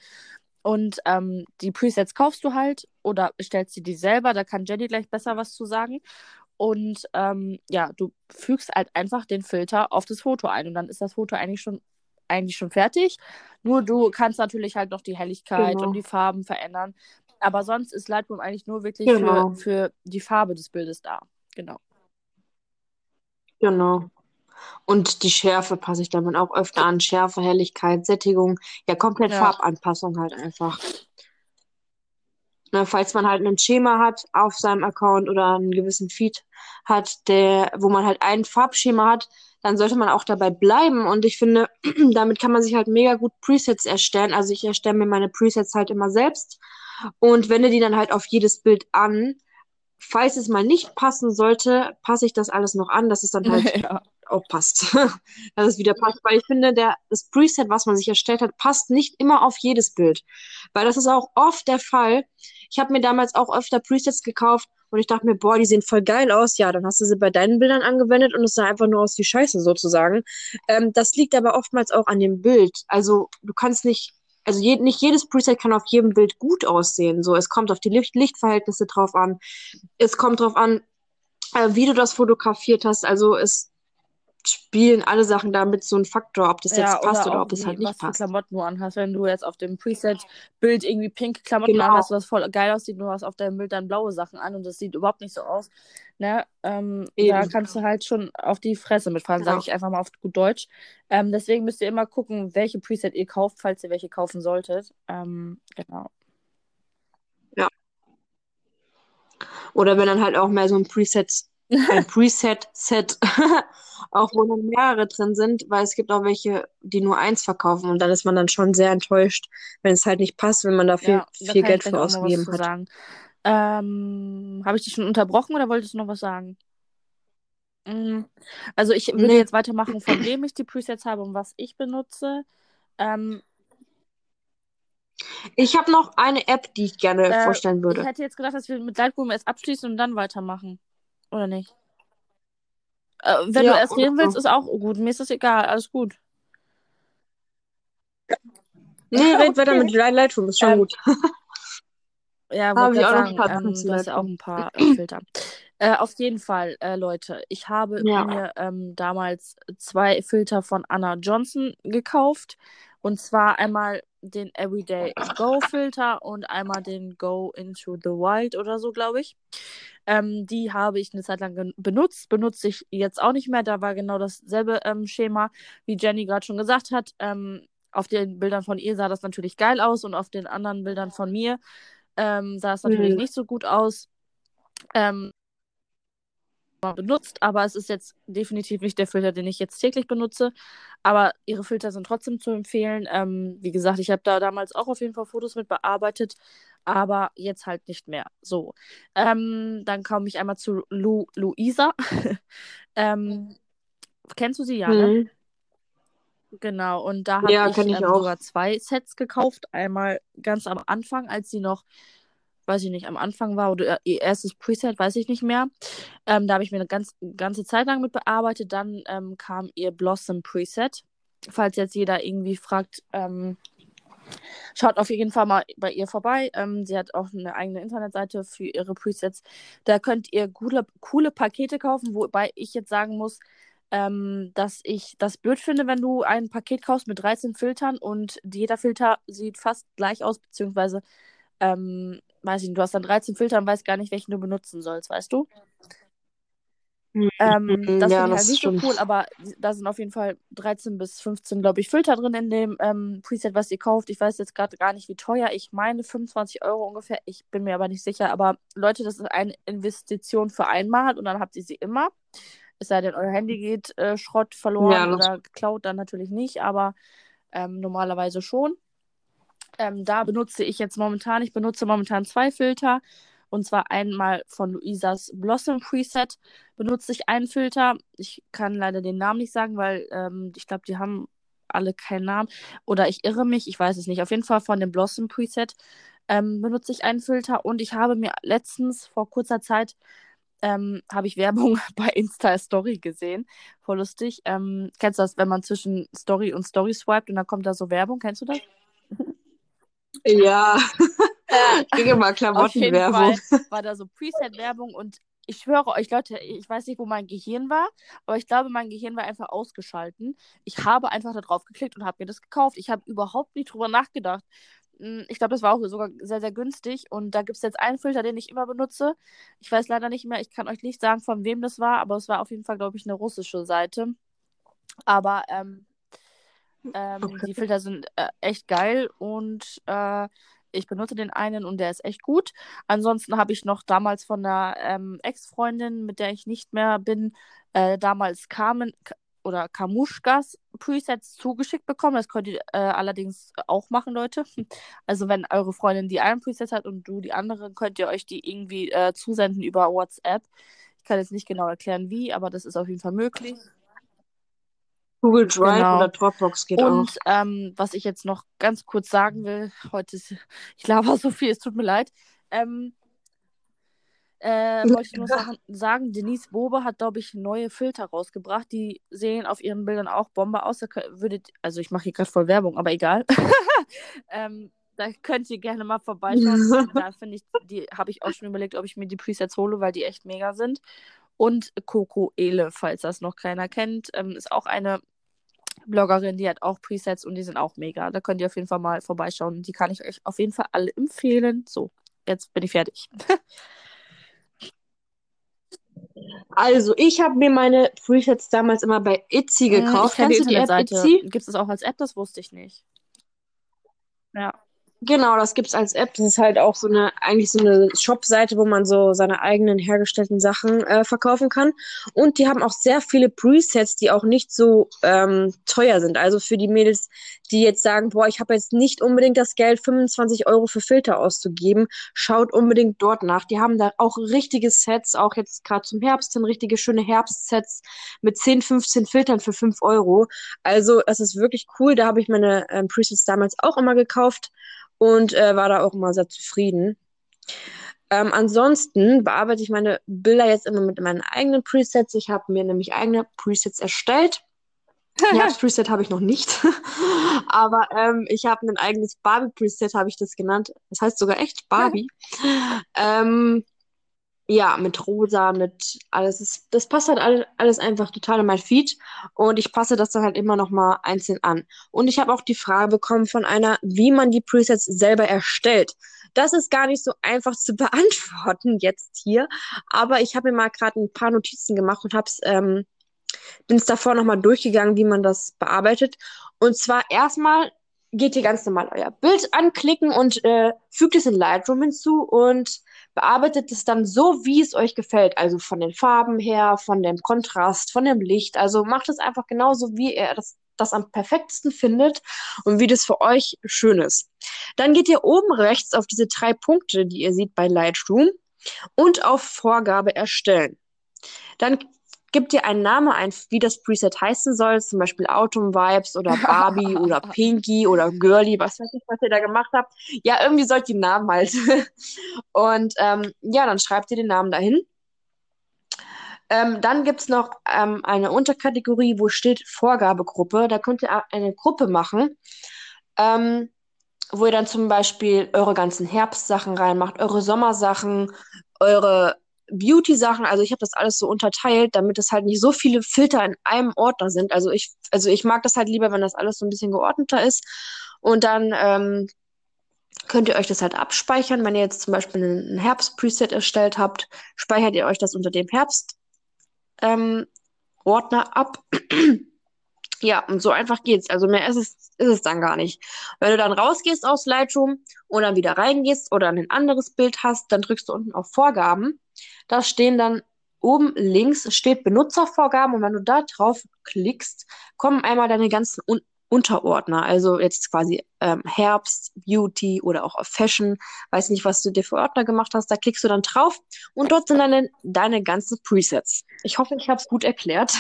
Und ähm, die Presets kaufst du halt oder stellst sie dir selber, da kann Jenny gleich besser was zu sagen. Und ähm, ja, du fügst halt einfach den Filter auf das Foto ein und dann ist das Foto eigentlich schon eigentlich schon fertig. Nur du kannst natürlich halt noch die Helligkeit Genau. und die Farben verändern. Aber sonst ist Lightroom eigentlich nur wirklich Genau. für, für die Farbe des Bildes da. Genau. Genau. Und die Schärfe passe ich damit auch öfter an. Schärfe, Helligkeit, Sättigung. Ja, komplett Ja. Farbanpassung halt einfach. Ne, falls man halt ein Schema hat auf seinem Account oder einen gewissen Feed hat, der, wo man halt ein Farbschema hat, dann sollte man auch dabei bleiben. Und ich finde, damit kann man sich halt mega gut Presets erstellen. Also ich erstelle mir meine Presets halt immer selbst und wende die dann halt auf jedes Bild an. Falls es mal nicht passen sollte, passe ich das alles noch an, dass es dann halt ja. auch passt. dass es wieder passt. Weil ich finde, der, das Preset, was man sich erstellt hat, passt nicht immer auf jedes Bild. Weil das ist auch oft der Fall. Ich habe mir damals auch öfter Presets gekauft und ich dachte mir, boah, die sehen voll geil aus. Ja, dann hast du sie bei deinen Bildern angewendet und es sah einfach nur aus wie Scheiße sozusagen. Ähm, das liegt aber oftmals auch an dem Bild. Also du kannst nicht, also je, nicht jedes Preset kann auf jedem Bild gut aussehen. So, es kommt auf die Licht Lichtverhältnisse drauf an. Es kommt drauf an, äh, wie du das fotografiert hast. Also es spielen alle Sachen damit so einen Faktor, ob das Ja, jetzt passt oder auch ob das wie, halt nicht passt. Klamotten du anhast. Wenn du jetzt auf dem Preset-Bild irgendwie pinke Klamotten Genau. anhast, was voll geil aussieht, du hast auf deinem Bild dann blaue Sachen an und das sieht überhaupt nicht so aus. Ne? Ähm, da kannst du halt schon auf die Fresse mitfahren, sage Ja. ich einfach mal auf gut Deutsch. Ähm, deswegen müsst ihr immer gucken, welche Preset ihr kauft, falls ihr welche kaufen solltet. Ähm, genau. Oder wenn dann halt auch mehr so ein Preset, ein Preset-Set, auch wo dann mehrere drin sind, weil es gibt auch welche, die nur eins verkaufen und dann ist man dann schon sehr enttäuscht, wenn es halt nicht passt, wenn man da viel, Ja, da viel Geld ich für ausgegeben hat. Ähm, habe ich dich schon unterbrochen oder wolltest du noch was sagen? Mm, Also ich würde Nee. jetzt weitermachen, von wem ich die Presets habe und was ich benutze. Ähm, Ich habe noch eine App, die ich gerne äh, vorstellen ich würde. hätte jetzt gedacht, dass wir mit Lightroom erst abschließen und dann weitermachen. Oder nicht? Äh, wenn Ja, du erst reden willst, ist auch gut. Mir ist das egal, alles gut. Nee, red weiter Okay. mit Light- Lightroom, ist schon Ähm, gut. Ja, Habe ich auch noch ein sagen, paar ähm, du hast ja auch ein paar äh, Filter. Äh, auf jeden Fall, äh, Leute, ich habe Ja. mir ähm, damals zwei Filter von Anna Johnson gekauft. Und zwar einmal den Everyday Go Filter und einmal den Go into the Wild oder so, glaube ich. Ähm, die habe ich eine Zeit lang benutzt, benutze ich jetzt auch nicht mehr. Da war genau dasselbe ähm, Schema, wie Jenny gerade schon gesagt hat. Ähm, auf den Bildern von ihr sah das natürlich geil aus und auf den anderen Bildern von mir ähm, sah es natürlich Hm. nicht so gut aus. Ähm, benutzt, aber es ist jetzt definitiv nicht der Filter, den ich jetzt täglich benutze. Aber ihre Filter sind trotzdem zu empfehlen. Ähm, wie gesagt, ich habe da damals auch auf jeden Fall Fotos mit bearbeitet, aber jetzt halt nicht mehr. So. Ähm, dann komme ich einmal zu Lu Luisa. ähm, kennst du sie ja, ne? Hm. Genau, und da habe Ja, ich ich ähm, sogar zwei Sets gekauft. Einmal ganz am Anfang, als sie noch, weiß ich nicht, am Anfang war oder ihr erstes Preset, weiß ich nicht mehr. Ähm, da habe ich mir eine ganz, ganze Zeit lang mit bearbeitet. Dann ähm, kam ihr Blossom Preset. Falls jetzt jeder irgendwie fragt, ähm, schaut auf jeden Fall mal bei ihr vorbei. Ähm, sie hat auch eine eigene Internetseite für ihre Presets. Da könnt ihr coole, coole Pakete kaufen, wobei ich jetzt sagen muss, ähm, dass ich das blöd finde, wenn du ein Paket kaufst mit 13 Filtern und jeder Filter sieht fast gleich aus, beziehungsweise ähm, weiß ich nicht, du hast dann 13 Filter und weißt gar nicht, welchen du benutzen sollst, weißt du? Mhm, Ähm, das ja, finde ich halt nicht so schon. cool, aber da sind auf jeden Fall 13 bis 15, glaube ich, Filter drin in dem ähm, Preset, was ihr kauft. Ich weiß jetzt gerade gar nicht, wie teuer. Ich meine 25 Euro ungefähr. Ich bin mir aber nicht sicher. Aber Leute, das ist eine Investition für einmal und dann habt ihr sie immer. Es sei denn, euer Handy geht äh, Schrott Ja, verloren das. oder geklaut, dann natürlich nicht, aber ähm, normalerweise schon. Ähm, da benutze ich jetzt momentan, ich benutze momentan zwei Filter. Und zwar einmal von Luisas Blossom Preset benutze ich einen Filter. Ich kann leider den Namen nicht sagen, weil ähm, ich glaube, die haben alle keinen Namen. Oder ich irre mich, ich weiß es nicht. Auf jeden Fall von dem Blossom Preset ähm, benutze ich einen Filter. Und ich habe mir letztens vor kurzer Zeit ähm, habe ich Werbung bei Insta Story gesehen. Voll lustig. Ähm, kennst du das, wenn man zwischen Story und Story swiped und dann kommt da so Werbung? Kennst du das? Ja, ich kriege jeden Klamottenwerbung. Fall war da so Preset-Werbung und ich schwöre euch, Leute, ich weiß nicht, wo mein Gehirn war, aber ich glaube, mein Gehirn war einfach ausgeschalten. Ich habe einfach da drauf geklickt und habe mir das gekauft. Ich habe überhaupt nicht drüber nachgedacht. Hm, Ich glaube, das war auch sogar sehr, sehr günstig. Und da gibt es jetzt einen Filter, den ich immer benutze. Ich weiß leider nicht mehr, ich kann euch nicht sagen, von wem das war, aber es war auf jeden Fall, glaube ich, eine russische Seite. Aber ähm, ähm, die Okay. Filter sind äh, echt geil und äh, ich benutze den einen und der ist echt gut. Ansonsten habe ich noch damals von einer ähm, Ex-Freundin, mit der ich nicht mehr bin, äh, damals Carmen oder Kamuschkas Presets zugeschickt bekommen. Das könnt ihr äh, allerdings auch machen, Leute. Also wenn eure Freundin die einen Preset hat und du die anderen, könnt ihr euch die irgendwie äh, zusenden über WhatsApp. Ich kann jetzt nicht genau erklären, wie, aber das ist auf jeden Fall möglich. Google Drive Genau. oder Dropbox geht auch. Und ähm, was ich jetzt noch ganz kurz sagen will, heute ist, ich laber so viel, es tut mir leid. Ähm, äh, wollte ich nur sagen, sagen, Denise Bobe hat, glaube ich, neue Filter rausgebracht. Die sehen auf ihren Bildern auch Bombe aus. Da würdet, also ich mache hier gerade voll Werbung, aber egal. ähm, da könnt ihr gerne mal vorbeischauen. da finde ich, die habe ich auch schon überlegt, ob ich mir die Presets hole, weil die echt mega sind. Und Coco Ele, falls das noch keiner kennt, ähm, ist auch eine Bloggerin, die hat auch Presets und die sind auch mega. Da könnt ihr auf jeden Fall mal vorbeischauen. Die kann ich euch auf jeden Fall alle empfehlen. So, jetzt bin ich fertig. Also, ich habe mir meine Presets damals immer bei Hm, ich gekauft. die Kennst du die App. Etsy? Gibt es auch als App? Das wusste ich nicht. Ja. Genau, das gibt's als App. Das ist halt auch so eine, eigentlich so eine Shop-Seite, wo man so seine eigenen hergestellten Sachen äh, verkaufen kann. Und die haben auch sehr viele Presets, die auch nicht so ähm, teuer sind. Also für die Mädels, die jetzt sagen, boah, ich habe jetzt nicht unbedingt das Geld, 25 Euro für Filter auszugeben, schaut unbedingt dort nach. Die haben da auch richtige Sets, auch jetzt gerade zum Herbst hin, richtige schöne Herbstsets mit 10, 15 Filtern für 5 Euro. Also das ist wirklich cool. Da habe ich meine ähm, Presets damals auch immer gekauft und äh, war da auch immer sehr zufrieden. Ähm, ansonsten bearbeite ich meine Bilder jetzt immer mit meinen eigenen Presets. Ich habe mir nämlich eigene Presets erstellt. Herbst-Preset habe ich noch nicht, aber ähm, ich habe ein eigenes Barbie-Preset, habe ich das genannt. Das heißt sogar echt Barbie. ähm, ja, mit rosa, mit alles. Das, das passt halt alles, einfach total in mein Feed und ich passe das dann halt immer noch mal einzeln an. Und ich habe auch die Frage bekommen von einer, wie man die Presets selber erstellt. Das ist gar nicht so einfach zu beantworten jetzt hier, aber ich habe mir mal gerade ein paar Notizen gemacht und hab's, ähm, bin es davor nochmal durchgegangen, wie man das bearbeitet. Und zwar erstmal geht ihr ganz normal euer Bild anklicken und äh, fügt es in Lightroom hinzu und bearbeitet es dann so, wie es euch gefällt. Also von den Farben her, von dem Kontrast, von dem Licht. Also macht es einfach genauso, wie ihr das, das am perfektesten findet und wie das für euch schön ist. Dann geht ihr oben rechts auf diese drei Punkte, die ihr seht bei Lightroom und auf Vorgabe erstellen. Dann gibt ihr einen Namen ein, wie das Preset heißen soll, zum Beispiel Autumn Vibes oder Barbie oder Pinky oder Girly, was weiß ich, was ihr da gemacht habt. Ja, irgendwie sollt ihr Namen halt. Und ähm, ja, dann schreibt ihr den Namen dahin. Ähm, dann gibt es noch ähm, eine Unterkategorie, wo steht Vorgabegruppe. Da könnt ihr eine Gruppe machen, ähm, wo ihr dann zum Beispiel eure ganzen Herbstsachen reinmacht, eure Sommersachen, eure Beauty-Sachen, also ich habe das alles so unterteilt, damit es halt nicht so viele Filter in einem Ordner sind. Also ich, also ich mag das halt lieber, wenn das alles so ein bisschen geordneter ist. Und dann, ähm, könnt ihr euch das halt abspeichern. Wenn ihr jetzt zum Beispiel ein Herbst-Preset erstellt habt, speichert ihr euch das unter dem Herbst-Ordner ähm, ab. ja, und so einfach geht's. Also mehr ist es, ist es dann gar nicht. Wenn du dann rausgehst aus Lightroom und dann wieder reingehst oder ein anderes Bild hast, dann drückst du unten auf Vorgaben. Da stehen dann oben links steht Benutzervorgaben und wenn du da drauf klickst, kommen einmal deine ganzen Un Unterordner. Also jetzt quasi ähm, Herbst, Beauty oder auch Fashion. Weiß nicht, was du dir für Ordner gemacht hast. Da klickst du dann drauf und dort sind deine, deine ganzen Presets. Ich hoffe, ich habe es gut erklärt.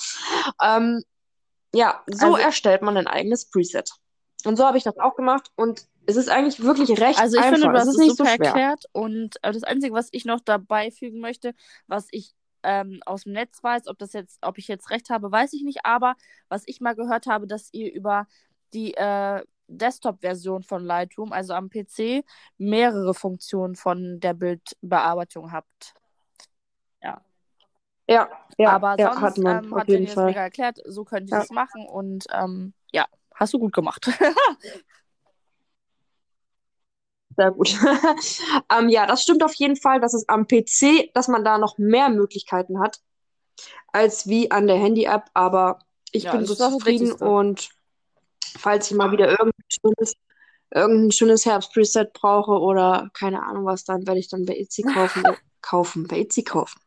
ähm, ja, so also, erstellt man ein eigenes Preset. Und so habe ich das auch gemacht und es ist eigentlich wirklich recht Also ich einfach. finde, du hast es es ist nicht super so schwer. erklärt und äh, das Einzige, was ich noch dabei fügen möchte, was ich ähm, aus dem Netz weiß, ob das jetzt, ob ich jetzt recht habe, weiß ich nicht, aber was ich mal gehört habe, dass ihr über die äh, Desktop-Version von Lightroom, also am PC, mehrere Funktionen von der Bildbearbeitung habt. Ja. Ja, ja, Aber ja, sonst hat man ähm, auf hat Fall. mega erklärt, so könnt ihr Ja. das machen und ähm, ja, hast du gut gemacht. Sehr gut. ähm, ja, das stimmt auf jeden Fall, dass es am PC, dass man da noch mehr Möglichkeiten hat, als wie an der Handy-App, aber ich Ja, bin so zufrieden und falls ich mal wieder schönes, irgendein schönes Herbst-Preset brauche oder keine Ahnung was, dann werde ich dann bei Etsy kaufen, kaufen, bei Etsy kaufen.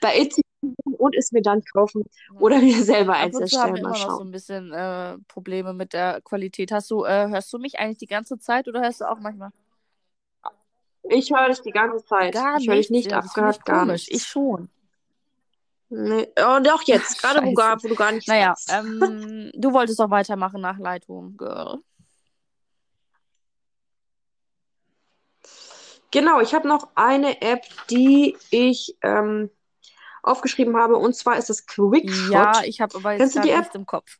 Bei Etsy kaufen und es mir dann kaufen oder mir selber Ab eins und zu haben wir erstellen. Mal immer noch so ein bisschen äh, Probleme mit der Qualität. Hast du, äh, hörst du mich eigentlich die ganze Zeit oder hörst du auch manchmal Ich höre dich die ganze Zeit. gar Ich höre dich nicht Ja, ich abgehört, gar komisch. Ich schon. Nee. Oh, doch jetzt, gerade wo, wo du gar nichts Naja, ähm, du wolltest doch weitermachen nach Lightroom, Girl. Genau, ich habe noch eine App, die ich ähm, aufgeschrieben habe, und zwar ist das Quickshot. Ja, ich habe aber jetzt die App? im Kopf.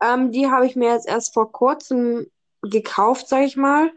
Ähm, die habe ich mir jetzt erst vor kurzem gekauft, sage ich mal.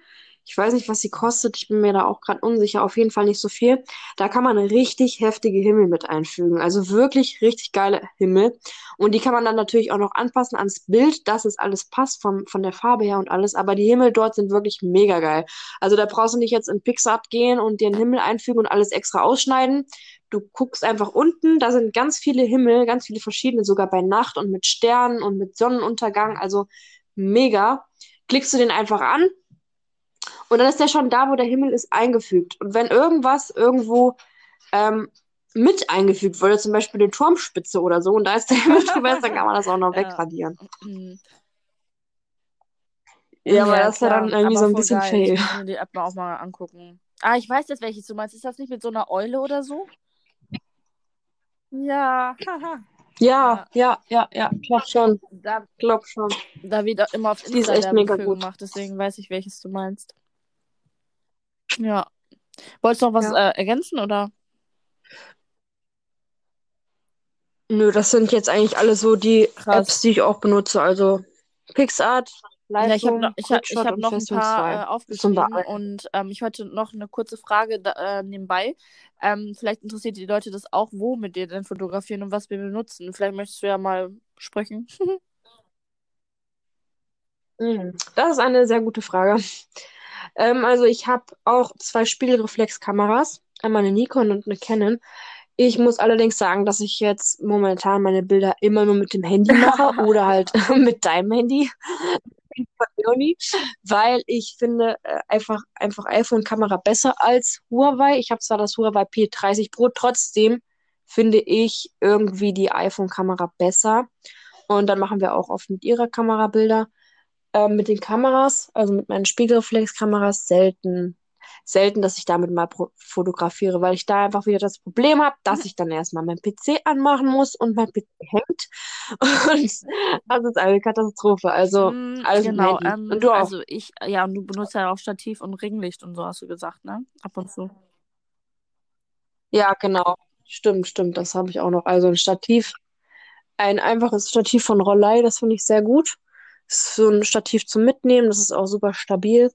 Ich weiß nicht, was sie kostet. Ich bin mir da auch gerade unsicher. Auf jeden Fall nicht so viel. Da kann man richtig heftige Himmel mit einfügen. Also wirklich richtig geile Himmel. Und die kann man dann natürlich auch noch anpassen ans Bild, dass es alles passt vom, von der Farbe her und alles. Aber die Himmel dort sind wirklich mega geil. Also da brauchst du nicht jetzt in PixArt gehen und dir einen Himmel einfügen und alles extra ausschneiden. Du guckst einfach unten, da sind ganz viele Himmel, ganz viele verschiedene, sogar bei Nacht und mit Sternen und mit Sonnenuntergang. Also mega. Klickst du den einfach an und dann ist der schon da, wo der Himmel ist, eingefügt. Und wenn irgendwas irgendwo ähm, mit eingefügt wurde, zum Beispiel eine Turmspitze oder so, und da ist der Himmel drüber, dann kann man das auch noch Ja. wegradieren. Mhm. Ja, aber Ja, das ist ja dann irgendwie Aber so ein bisschen geil. fail. Ich muss mir die App mal auch mal angucken. Ah, ich weiß jetzt, welches du meinst. Ist das nicht mit so einer Eule oder so? Ja, haha. Ja, ja, ja, ja, glaub schon, Da, glaub schon. da wird auch immer auf Die ist Insta echt Werbung mega gut. gemacht, deswegen weiß ich, welches du meinst. Ja. Wolltest du noch was Ja. äh, ergänzen oder? Nö, das sind jetzt eigentlich alle so die Krass. Apps, die ich auch benutze. Also PixArt, Ja, ich habe noch, ich ich hab noch ein paar 2 äh, aufgeschrieben und ähm, ich hatte noch eine kurze Frage da, äh, nebenbei. Ähm, vielleicht interessiert die Leute das auch, wo wir denn fotografieren und was wir benutzen. Vielleicht möchtest du ja mal sprechen. Mhm. Das ist eine sehr gute Frage. Ähm, also ich habe auch zwei Spiegelreflexkameras, einmal eine Nikon und eine Canon. Ich muss allerdings sagen, dass ich jetzt momentan meine Bilder immer nur mit dem Handy mache oder halt mit deinem Handy, von Leonie, weil ich finde äh, einfach, einfach iPhone-Kamera besser als Huawei. Ich habe zwar das Huawei P30 Pro, trotzdem finde ich irgendwie die iPhone-Kamera besser. Und dann machen wir auch oft mit ihrer Kamera Bilder. Ähm, mit den Kameras, also mit meinen Spiegelreflexkameras, selten, selten, dass ich damit mal fotografiere, weil ich da einfach wieder das Problem habe, dass ich dann erstmal meinen PC anmachen muss und mein PC hängt. Und das ist eine Katastrophe. Also Mm, alles genau, ähm, Und du auch. also ich, ja, und du benutzt ja auch Stativ und Ringlicht und so, hast du gesagt, ne? Ab und zu. Ja, genau. Stimmt, stimmt. Das habe ich auch noch. Also ein Stativ, ein einfaches Stativ von Rollei, das finde ich sehr gut. Ist so ein Stativ zum Mitnehmen, das ist auch super stabil.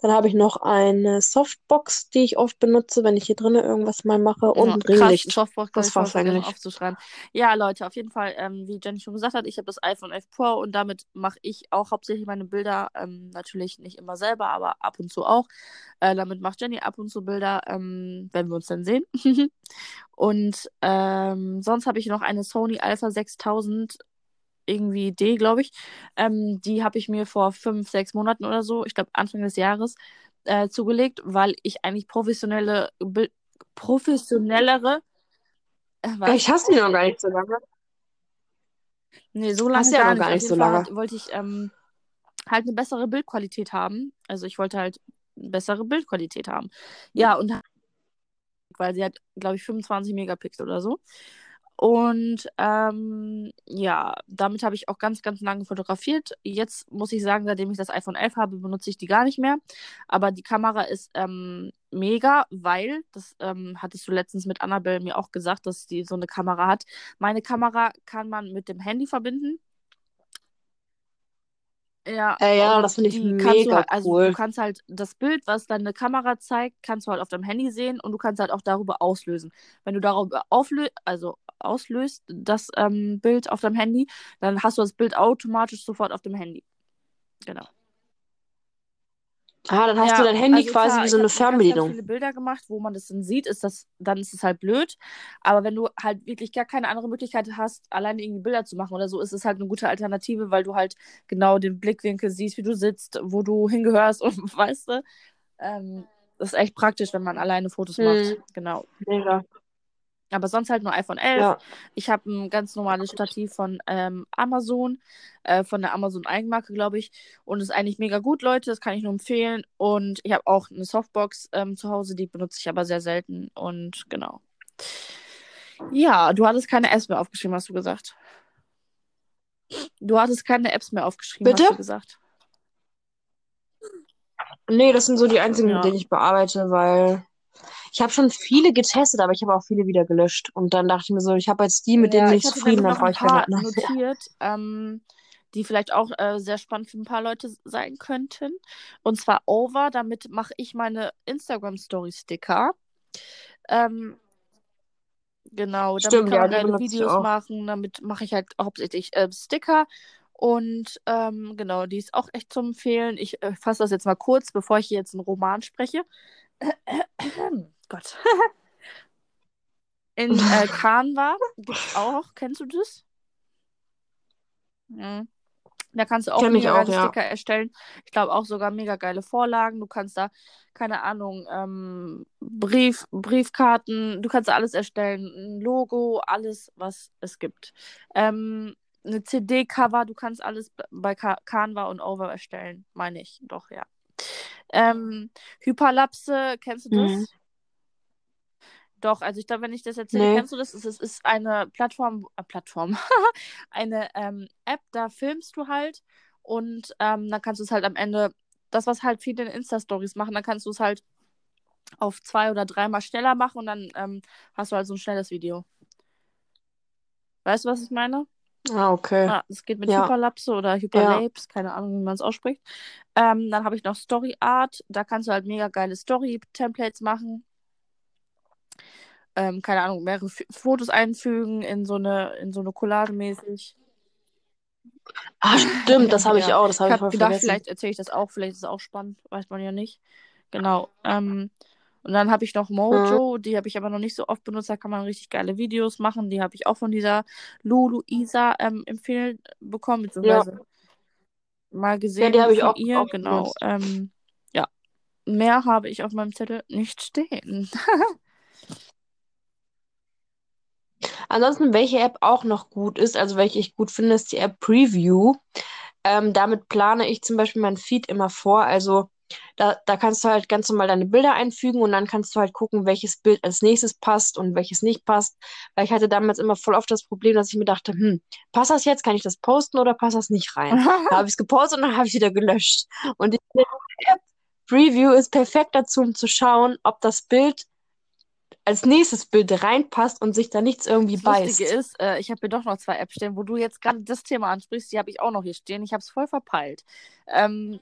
Dann habe ich noch eine Softbox, die ich oft benutze, wenn ich hier drinnen irgendwas mal mache. Und Ja, ein Ringlicht. Softbox Das war's eigentlich. aufzuschreiben. Ja, Leute, auf jeden Fall, ähm, wie Jenny schon gesagt hat, ich habe das iPhone 11 Pro und damit mache ich auch hauptsächlich meine Bilder, ähm, natürlich nicht immer selber, aber ab und zu auch. Äh, damit macht Jenny ab und zu Bilder, ähm, wenn wir uns dann sehen. Und ähm, sonst habe ich noch eine Sony Alpha 6000 irgendwie D, glaube ich. Ähm, die habe ich mir vor fünf, sechs Monaten oder so, ich glaube Anfang des Jahres, äh, zugelegt, weil ich eigentlich professionelle, professionellere, äh? Ich hasse die noch gar nicht so lange. Nee, so lange Hast du ja gar nicht. gar nicht so lange. hat, wollte ich ähm, halt eine bessere Bildqualität haben. Also ich wollte halt eine bessere Bildqualität haben. Ja, und weil sie hat, glaube ich, 25 Megapixel oder so. Und ähm, ja, damit habe ich auch ganz, ganz lange fotografiert. Jetzt muss ich sagen, seitdem ich das iPhone 11 habe, benutze ich die gar nicht mehr. Aber die Kamera ist ähm, mega, weil, das ähm, hattest du letztens mit Annabelle mir auch gesagt, dass die so eine Kamera hat. Meine Kamera kann man mit dem Handy verbinden. Ja, Äh, ja, das finde ich mega halt, also cool. du kannst halt das Bild, was deine Kamera zeigt, kannst du halt auf deinem Handy sehen und du kannst halt auch darüber auslösen. Wenn du darüber auflö also auslöst, das ähm, Bild auf deinem Handy, dann hast du das Bild automatisch sofort auf dem Handy. Genau. Ah, dann hast Ja, du dein Handy also quasi klar, wie ich so eine habe ganz, ganz Fernbedienung. viele Bilder gemacht, wo man das dann sieht, ist das, dann ist es halt blöd. Aber wenn du halt wirklich gar keine andere Möglichkeit hast, alleine irgendwie Bilder zu machen oder so, ist es halt eine gute Alternative, weil du halt genau den Blickwinkel siehst, wie du sitzt, wo du hingehörst und weißt du. Ähm, das ist echt praktisch, wenn man alleine Fotos macht. Hm, Genau. mega. Aber sonst halt nur iPhone 11. Ja. Ich habe ein ganz normales Stativ von ähm, Amazon, äh, von der Amazon Eigenmarke, glaube ich. Und ist eigentlich mega gut, Leute. Das kann ich nur empfehlen. Und ich habe auch eine Softbox ähm, zu Hause, die benutze ich aber sehr selten. Und genau. Ja, du hattest keine Apps mehr aufgeschrieben, hast du gesagt. Du hattest keine Apps mehr aufgeschrieben, Bitte? hast du gesagt. Nee, das sind so die einzigen, mit Ja. denen ich bearbeite, weil ich habe schon viele getestet, aber ich habe auch viele wieder gelöscht. Und dann dachte ich mir so, ich habe jetzt die, mit denen Ja, bin ich zufrieden, noch brauche ich keine anderen notiert, ähm, die vielleicht auch äh, sehr spannend für ein paar Leute sein könnten. Und zwar Over, damit mache ich meine Instagram-Story-Sticker. Ähm, genau, damit Stimmt, kann ja, man ich Videos machen. Damit mache ich halt hauptsächlich äh, Sticker. Und ähm, genau, die ist auch echt zu empfehlen. Ich äh, fasse das jetzt mal kurz, bevor ich hier jetzt einen Roman spreche. Gott. In äh, Canva gibt es auch, kennst du das? Ja. Da kannst du auch Kenn mega auch, geile ja. Sticker erstellen. Ich glaube auch sogar mega geile Vorlagen. Du kannst da, keine Ahnung, ähm, Brief, Briefkarten, du kannst da alles erstellen. Ein Logo, alles, was es gibt. Ähm, eine CD-Cover, du kannst alles bei Ca- Canva und Over erstellen, meine ich. Doch, ja. Ähm, Hyperlapse, kennst du das? Mhm. Doch, also ich glaube, wenn ich das erzähle, Nee. kennst du das? Es ist, ist eine Plattform, äh, Plattform, eine ähm, App, da filmst du halt und ähm, dann kannst du es halt am Ende, das, was halt viele in Insta-Stories machen, dann kannst du es halt auf zwei oder dreimal schneller machen und dann ähm, hast du halt so ein schnelles Video. Weißt du, was ich meine? Ah, okay. Ah, es geht mit Ja. Hyperlapse oder Hyperlapse, keine Ahnung, wie man es ausspricht. Ähm, dann habe ich noch Story Art, da kannst du halt mega geile Story-Templates machen. Ähm, keine Ahnung, mehrere F Fotos einfügen in so eine, in so eine Collage mäßig. Ah, stimmt, das habe ich Ja, auch, das ich habe ich voll gedacht, vergessen. vielleicht erzähle ich das auch, vielleicht ist es auch spannend, weiß man ja nicht. Genau. Ähm, und dann habe ich noch Mhm. Mojo, die habe ich aber noch nicht so oft benutzt, da kann man richtig geile Videos machen. Die habe ich auch von dieser Lulu Isa ähm, empfehlen bekommen, beziehungsweise mal Ja, gesehen die habe ich von auch ihr, oft genau. Ähm, ja, mehr habe ich auf meinem Zettel nicht stehen. Ansonsten, welche App auch noch gut ist, also welche ich gut finde, ist die App Preview. Ähm, damit plane ich zum Beispiel mein Feed immer vor. Also da, da kannst du halt ganz normal deine Bilder einfügen und dann kannst du halt gucken, welches Bild als nächstes passt und welches nicht passt. Weil ich hatte damals immer voll oft das Problem, dass ich mir dachte, hm, passt das jetzt? Kann ich das posten oder passt das nicht rein? Da habe ich es gepostet und dann habe ich wieder gelöscht. Und die App Preview ist perfekt dazu, um zu schauen, ob das Bild als nächstes Bild reinpasst und sich da nichts irgendwie Das beißt. Lustige ist, äh, ich habe hier doch noch zwei Apps stehen, wo du jetzt gerade das Thema ansprichst, die habe ich auch noch hier stehen. Ich habe es voll verpeilt. Ähm,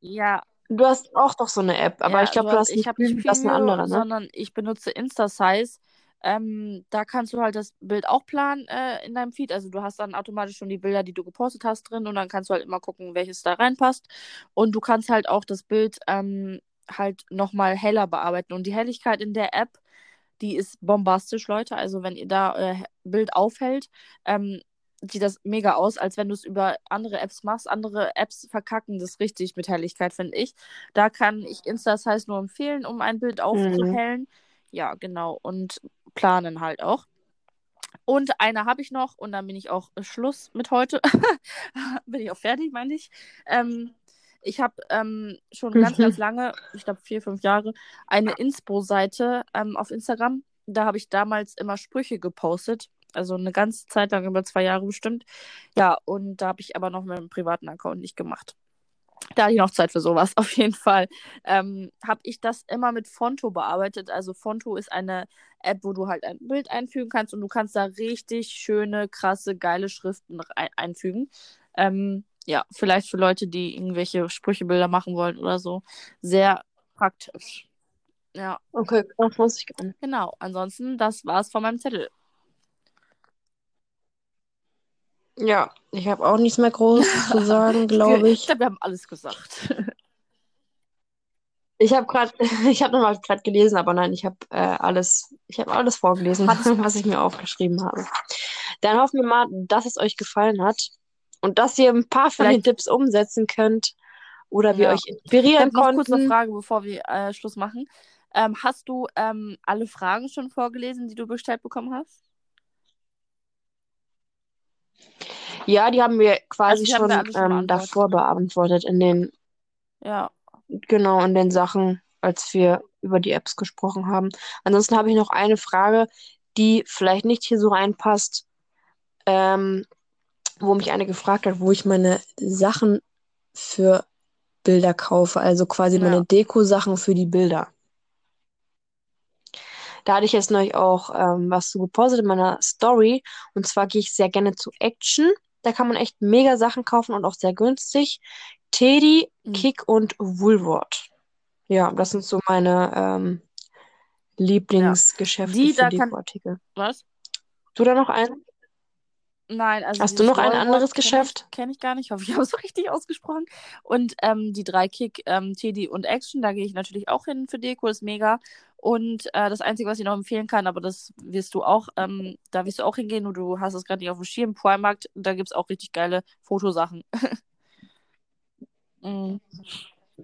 ja, Du hast auch doch so eine App, aber ja, ich glaube, du du hast, hast ich nicht nicht das eine andere, ne? sondern ich benutze InstaSize. Ähm, da kannst du halt das Bild auch planen äh, in deinem Feed. Also du hast dann automatisch schon die Bilder, die du gepostet hast, drin und dann kannst du halt immer gucken, welches da reinpasst. Und du kannst halt auch das Bild ähm, halt nochmal heller bearbeiten. Und die Helligkeit in der App, die ist bombastisch, Leute. Also wenn ihr da äh, Bild aufhält, ähm, sieht das mega aus, als wenn du es über andere Apps machst. Andere Apps verkacken das richtig mit Helligkeit, finde ich. Da kann ich InstaSize nur empfehlen, um ein Bild Mhm. aufzuhellen. Ja, genau. Und planen halt auch. Und eine habe ich noch und dann bin ich auch äh, Schluss mit heute. bin ich auch fertig, meine ich. Ähm, ich habe ähm, schon ganz, Mhm. ganz lange, ich glaube vier, fünf Jahre, eine Inspo-Seite ähm, auf Instagram. Da habe ich damals immer Sprüche gepostet. Also eine ganze Zeit lang, über zwei Jahre bestimmt. Ja, und da habe ich aber noch mit einem privaten Account nicht gemacht. Da hatte ich noch Zeit für sowas, auf jeden Fall. Ähm, habe ich das immer mit Fonto bearbeitet. Also Fonto ist eine App, wo du halt ein Bild einfügen kannst und du kannst da richtig schöne, krasse, geile Schriften ein einfügen. Ähm, ja, vielleicht für Leute, die irgendwelche Sprüchebilder machen wollen oder so. Sehr praktisch. Ja, Okay, das muss ich nicht. genau. Ansonsten, das war's von meinem Zettel. Ja, ich habe auch nichts mehr Großes zu sagen, glaube Ich ich. glaube, wir haben alles gesagt. Ich habe gerade, ich habe nochmal gerade gelesen, aber nein, ich habe äh, alles, ich habe alles vorgelesen, was ich mir aufgeschrieben habe. Dann hoffen wir mal, dass es euch gefallen hat und dass ihr ein paar von den Tipps umsetzen könnt oder wir Ja. euch Ich inspirieren habe noch kurz eine konnten. Frage, bevor wir äh, Schluss machen. Ähm, hast du ähm, alle Fragen schon vorgelesen, die du bestellt bekommen hast? Ja, die haben wir quasi Also schon ähm, davor beantwortet in den, Ja. genau, in den Sachen, als wir über die Apps gesprochen haben. Ansonsten habe ich noch eine Frage, die vielleicht nicht hier so reinpasst, ähm, wo mich eine gefragt hat, wo ich meine Sachen für Bilder kaufe, also quasi Ja. meine Deko-Sachen für die Bilder. Da hatte ich jetzt neulich auch ähm, was zu gepostet in meiner Story. Und zwar gehe ich sehr gerne zu Action. Da kann man echt mega Sachen kaufen und auch sehr günstig. Teddy, Mhm. Kick und Woolworth. Ja, das sind so meine ähm, Lieblingsgeschäfte Die, für kann- Dekoartikel. Was? Du da noch einen? Nein, also Hast du noch ein anderes kenn Geschäft? Ich, kenne ich gar nicht. Ich hoffe, ich habe es richtig ausgesprochen. Und ähm, die drei Kick, ähm, Teddy und Action, da gehe ich natürlich auch hin für Deko, ist mega. Und äh, das Einzige, was ich noch empfehlen kann, aber das wirst du auch, ähm, da wirst du auch hingehen und du hast es gerade nicht auf dem Schirm, Primarkt, da gibt es auch richtig geile Fotosachen. Mhm.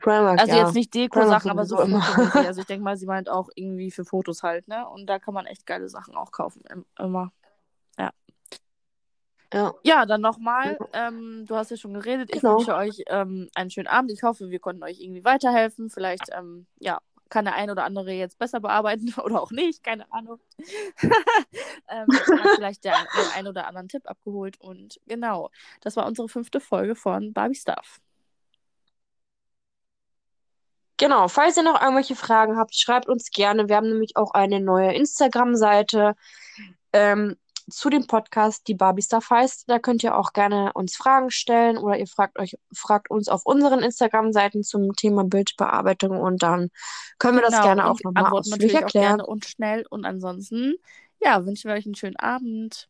Primark, Also ja. jetzt nicht Deko-Sachen, aber so immer. Also ich denke mal, sie meint auch irgendwie für Fotos halt, ne? Und da kann man echt geile Sachen auch kaufen. im- Immer. Ja. Ja, dann nochmal. Ähm, du hast ja schon geredet. Ich Genau. wünsche euch ähm, einen schönen Abend. Ich hoffe, wir konnten euch irgendwie weiterhelfen. Vielleicht, ähm, ja, kann der ein oder andere jetzt besser bearbeiten oder auch nicht. Keine Ahnung. ähm, vielleicht der, den ein oder anderen Tipp abgeholt. Und genau, das war unsere fünfte Folge von Barbie Stuff. Genau, falls ihr noch irgendwelche Fragen habt, schreibt uns gerne. Wir haben nämlich auch eine neue Instagram-Seite ähm, zu dem Podcast, die Barbie Stuff heißt. Da könnt ihr auch gerne uns Fragen stellen oder ihr fragt euch, fragt uns auf unseren Instagram-Seiten zum Thema Bildbearbeitung und dann können wir das Genau, gerne auch nochmal ausführlich erklären. gerne und schnell. Und ansonsten, ja, wünschen wir euch einen schönen Abend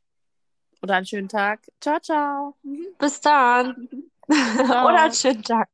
oder einen schönen Tag. Ciao, ciao. Bis dann. Ciao. Oder einen schönen Tag.